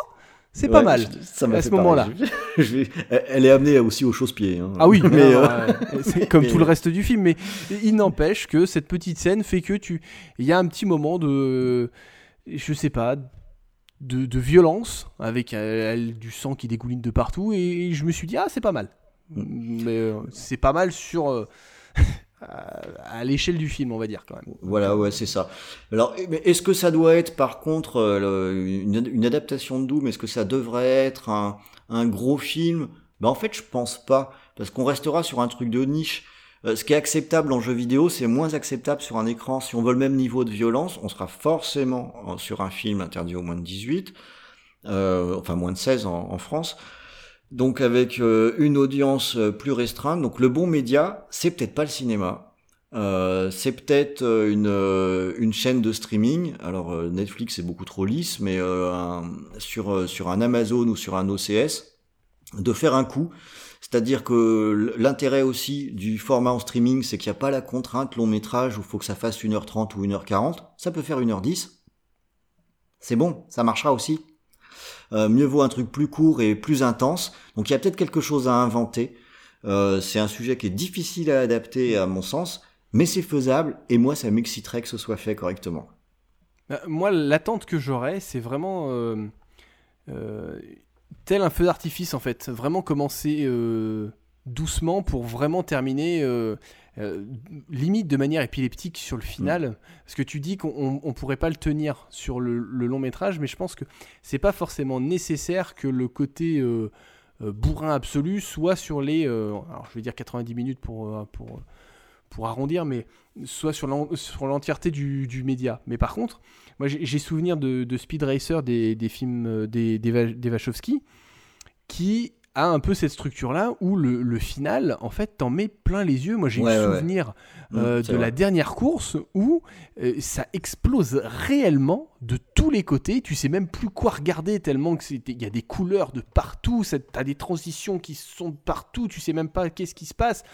c'est pas mal. Ça à ce moment-là. elle- est amenée aussi au chausse-pied. hein. Ah oui, mais euh, c'est comme mais- tout le reste du film, mais il n'empêche que cette petite scène fait que tu, il y a un petit moment de, je sais pas, de, de violence, avec euh, du sang qui dégouline de partout, et, je me suis dit, ah, c'est pas mal. Mais euh, c'est pas mal sur. À l'échelle du film, on va dire quand même. Voilà, ouais, c'est ça. Alors, est-ce que ça doit être, par contre, euh, une, adaptation de Doom Est-ce que ça devrait être un, gros film? Ben en fait, je pense pas, parce qu'on restera sur un truc de niche. Euh, ce qui est acceptable en jeu vidéo, c'est moins acceptable sur un écran. Si on veut le même niveau de violence, on sera forcément euh, sur un film interdit au moins de 18, euh, enfin moins de 16 en, en France. Donc avec euh, une audience euh, plus restreinte. Donc le bon média, c'est peut-être pas le cinéma. Euh, c'est peut-être euh, une, une chaîne de streaming. Alors Netflix c'est beaucoup trop lisse, mais euh, sur, sur un Amazon ou sur un OCS, de faire un coup. C'est-à-dire que l'intérêt aussi du format en streaming, c'est qu'il n'y a pas la contrainte long métrage où il faut que ça fasse 1h30 ou 1h40. Ça peut faire 1h10. C'est bon, ça marchera aussi. Euh, mieux vaut un truc plus court et plus intense. Donc il y a peut-être quelque chose à inventer. Euh, c'est un sujet qui est difficile à adapter à mon sens, mais c'est faisable et moi ça m'exciterait que ce soit fait correctement. Euh, Moi, l'attente que j'aurais, c'est vraiment tel un feu d'artifice en fait. Vraiment commencer doucement pour vraiment terminer euh, limite de manière épileptique sur le final. Parce que tu dis qu'on on- on pourrait pas le tenir sur le, le long métrage, mais je pense que c'est pas forcément nécessaire que le côté euh, euh, bourrin absolu soit sur les, alors je vais dire 90 minutes pour, pour, pour arrondir, mais soit sur l'en- sur l'entièreté du, du média. Mais par contre, moi j'ai souvenir de, de Speed Racer des, des films des, des, des Wachowski qui a un peu cette structure-là où le, le final, en fait, t'en met plein les yeux. Moi, j'ai Ouais, eu ouais, souvenir Mmh, euh, de vrai. la dernière course où euh, ça explose réellement de tous les côtés. Tu sais même plus quoi regarder tellement que c'est- il y a des couleurs de partout. T'as des transitions qui sont de partout. Tu sais même pas qu'est-ce qui se passe.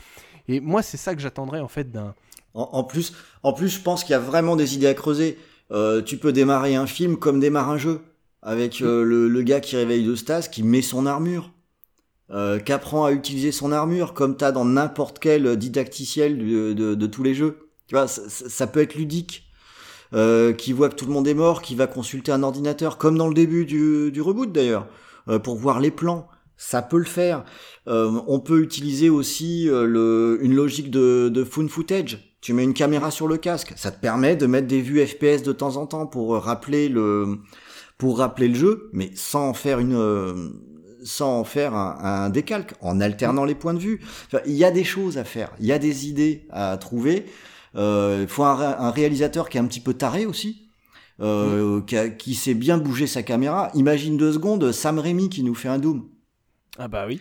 Et moi, c'est ça que j'attendrais en fait d'un. En, en plus, en plus, je pense qu'il y a vraiment des idées à creuser. Euh, tu peux démarrer un film comme démarre un jeu, avec le, le gars qui réveille de Stas, qui met son armure, euh, qui apprend à utiliser son armure, comme t'as dans n'importe quel didacticiel de, de- de tous les jeux. Tu vois, ça, peut être ludique. Euh, qui voit que tout le monde est mort, qui va consulter un ordinateur, comme dans le début du, du reboot d'ailleurs, euh, pour voir les plans. Ça peut le faire. Euh, on peut utiliser aussi euh, le, une logique de, de phone footage. Tu mets une caméra sur le casque, ça te permet de mettre des vues FPS de temps en temps pour euh, rappeler le, pour rappeler le jeu, mais sans faire une, sans en faire un, un décalque, en alternant les points de vue. Enfin, il y a des choses à faire, il y a des idées à trouver. Euh, Il faut un, ré- un réalisateur qui est un petit peu taré aussi. Euh, qui, a- qui sait bien bouger sa caméra. Imagine deux secondes Sam Raimi qui nous fait un Doom. Ah bah oui.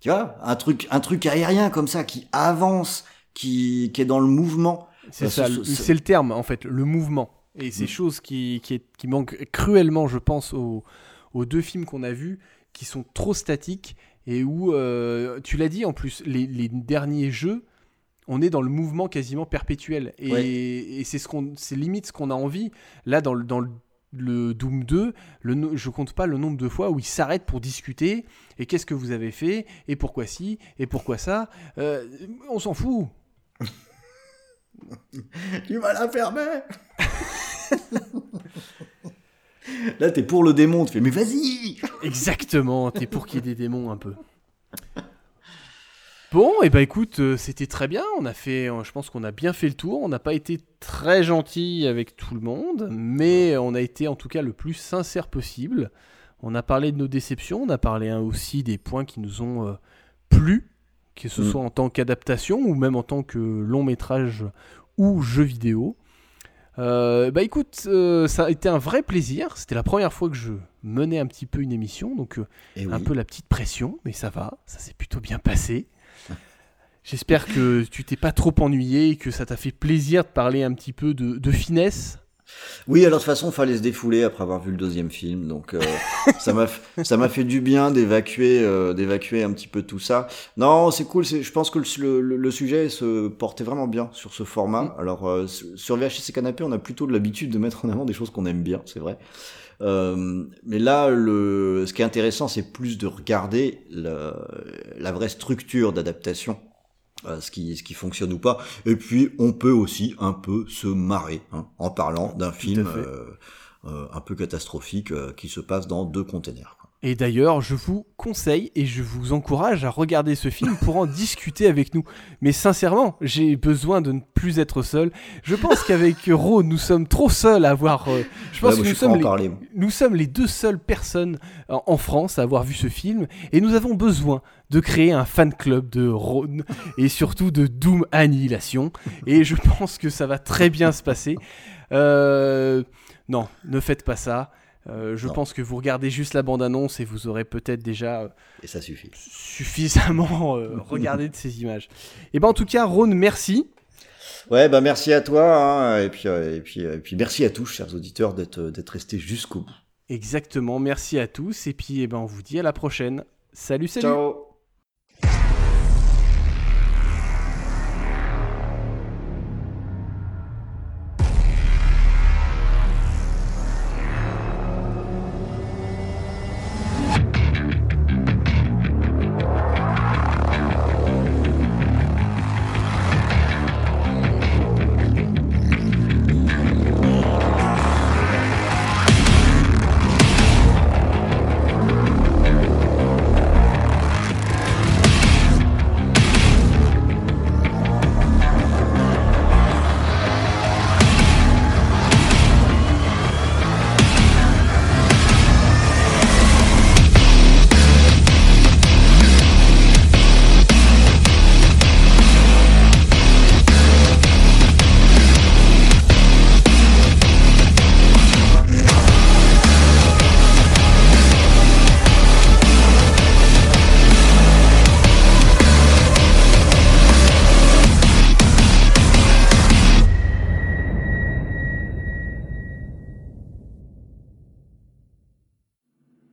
Tu vois, un truc, un truc aérien comme ça qui avance, qui, qui est dans le mouvement. C'est ça, c'est le terme en fait, le mouvement. Et c'est Mm. chose qui, qui, est- qui manque cruellement, je pense, aux, aux deux films qu'on a vus, qui sont trop statiques et où, euh, tu l'as dit en plus, les, les derniers jeux, on est dans le mouvement quasiment perpétuel. Et, Ouais. et c'est ce qu'on, c'est limite ce qu'on a envie. Là, dans le, dans le, le Doom 2, le, je compte pas le nombre de fois où il s'arrête pour discuter. Et qu'est-ce que vous avez fait? Et pourquoi ci? Et pourquoi ça? Euh, On s'en fout. Tu vas la fermer Là, t'es pour le démon, tu fais, mais vas-y Exactement, t'es pour qu'il y ait des démons un peu. Bon, et bah écoute, euh, c'était très bien. On a fait, euh, je pense qu'on a bien fait le tour. On n'a pas été très gentil avec tout le monde, mais on a été en tout cas le plus sincère possible. On a parlé de nos déceptions, on a parlé hein, aussi des points qui nous ont euh, plu, que ce Mm. soit en tant qu'adaptation ou même en tant que long métrage ou jeu vidéo. Euh, bah écoute, euh, ça a été un vrai plaisir. C'était la première fois que je menais un petit peu une émission, donc euh, Et un oui. peu la petite pression, mais ça va, ça s'est plutôt bien passé. J'espère que tu t'es pas trop ennuyé et que ça t'a fait plaisir de parler un petit peu de, de finesse. Oui, alors de toute façon, fallait se défouler après avoir vu le deuxième film, donc euh, ça m'a ça m'a fait du bien d'évacuer euh, d'évacuer un petit peu tout ça. Non, c'est cool. Je pense que le, le, le sujet se portait vraiment bien sur ce format. Alors euh, sur VHS canapé, on a plutôt de l'habitude de mettre en avant des choses qu'on aime bien, c'est vrai. Euh, mais là, le, ce qui est intéressant, c'est plus de regarder la vraie structure d'adaptation, ce qui ce qui fonctionne ou pas. Et puis, on peut aussi un peu se marrer hein, en parlant d'un film euh, euh, un peu catastrophique euh, qui se passe dans deux containers. Et d'ailleurs, je vous conseille et je vous encourage à regarder ce film pour en discuter avec nous. Mais sincèrement, j'ai besoin de ne plus être seul. Je pense qu'avec Ro, nous sommes trop seuls à avoir. euh, je pense Ouais, que je nous sommes, les, parler. moi. nous sommes les deux seules personnes en, en France à avoir vu ce film. Et nous avons besoin de créer un fan club de Rhône et surtout de Doom Annihilation. Et je pense que ça va très bien se passer. Euh, non, ne faites pas ça. Euh, je Non. pense que vous regardez juste la bande-annonce et vous aurez peut-être déjà euh, Et ça suffit. suffisamment euh, regardé de ces images. Et ben en tout cas, Rhône, merci. Ouais, bah merci à toi, hein, et puis euh, et puis et puis merci à tous, chers auditeurs, d'être d'être restés jusqu'au bout. Exactement, merci à tous. Et puis eh ben, on vous dit à la prochaine. Salut, salut Ciao.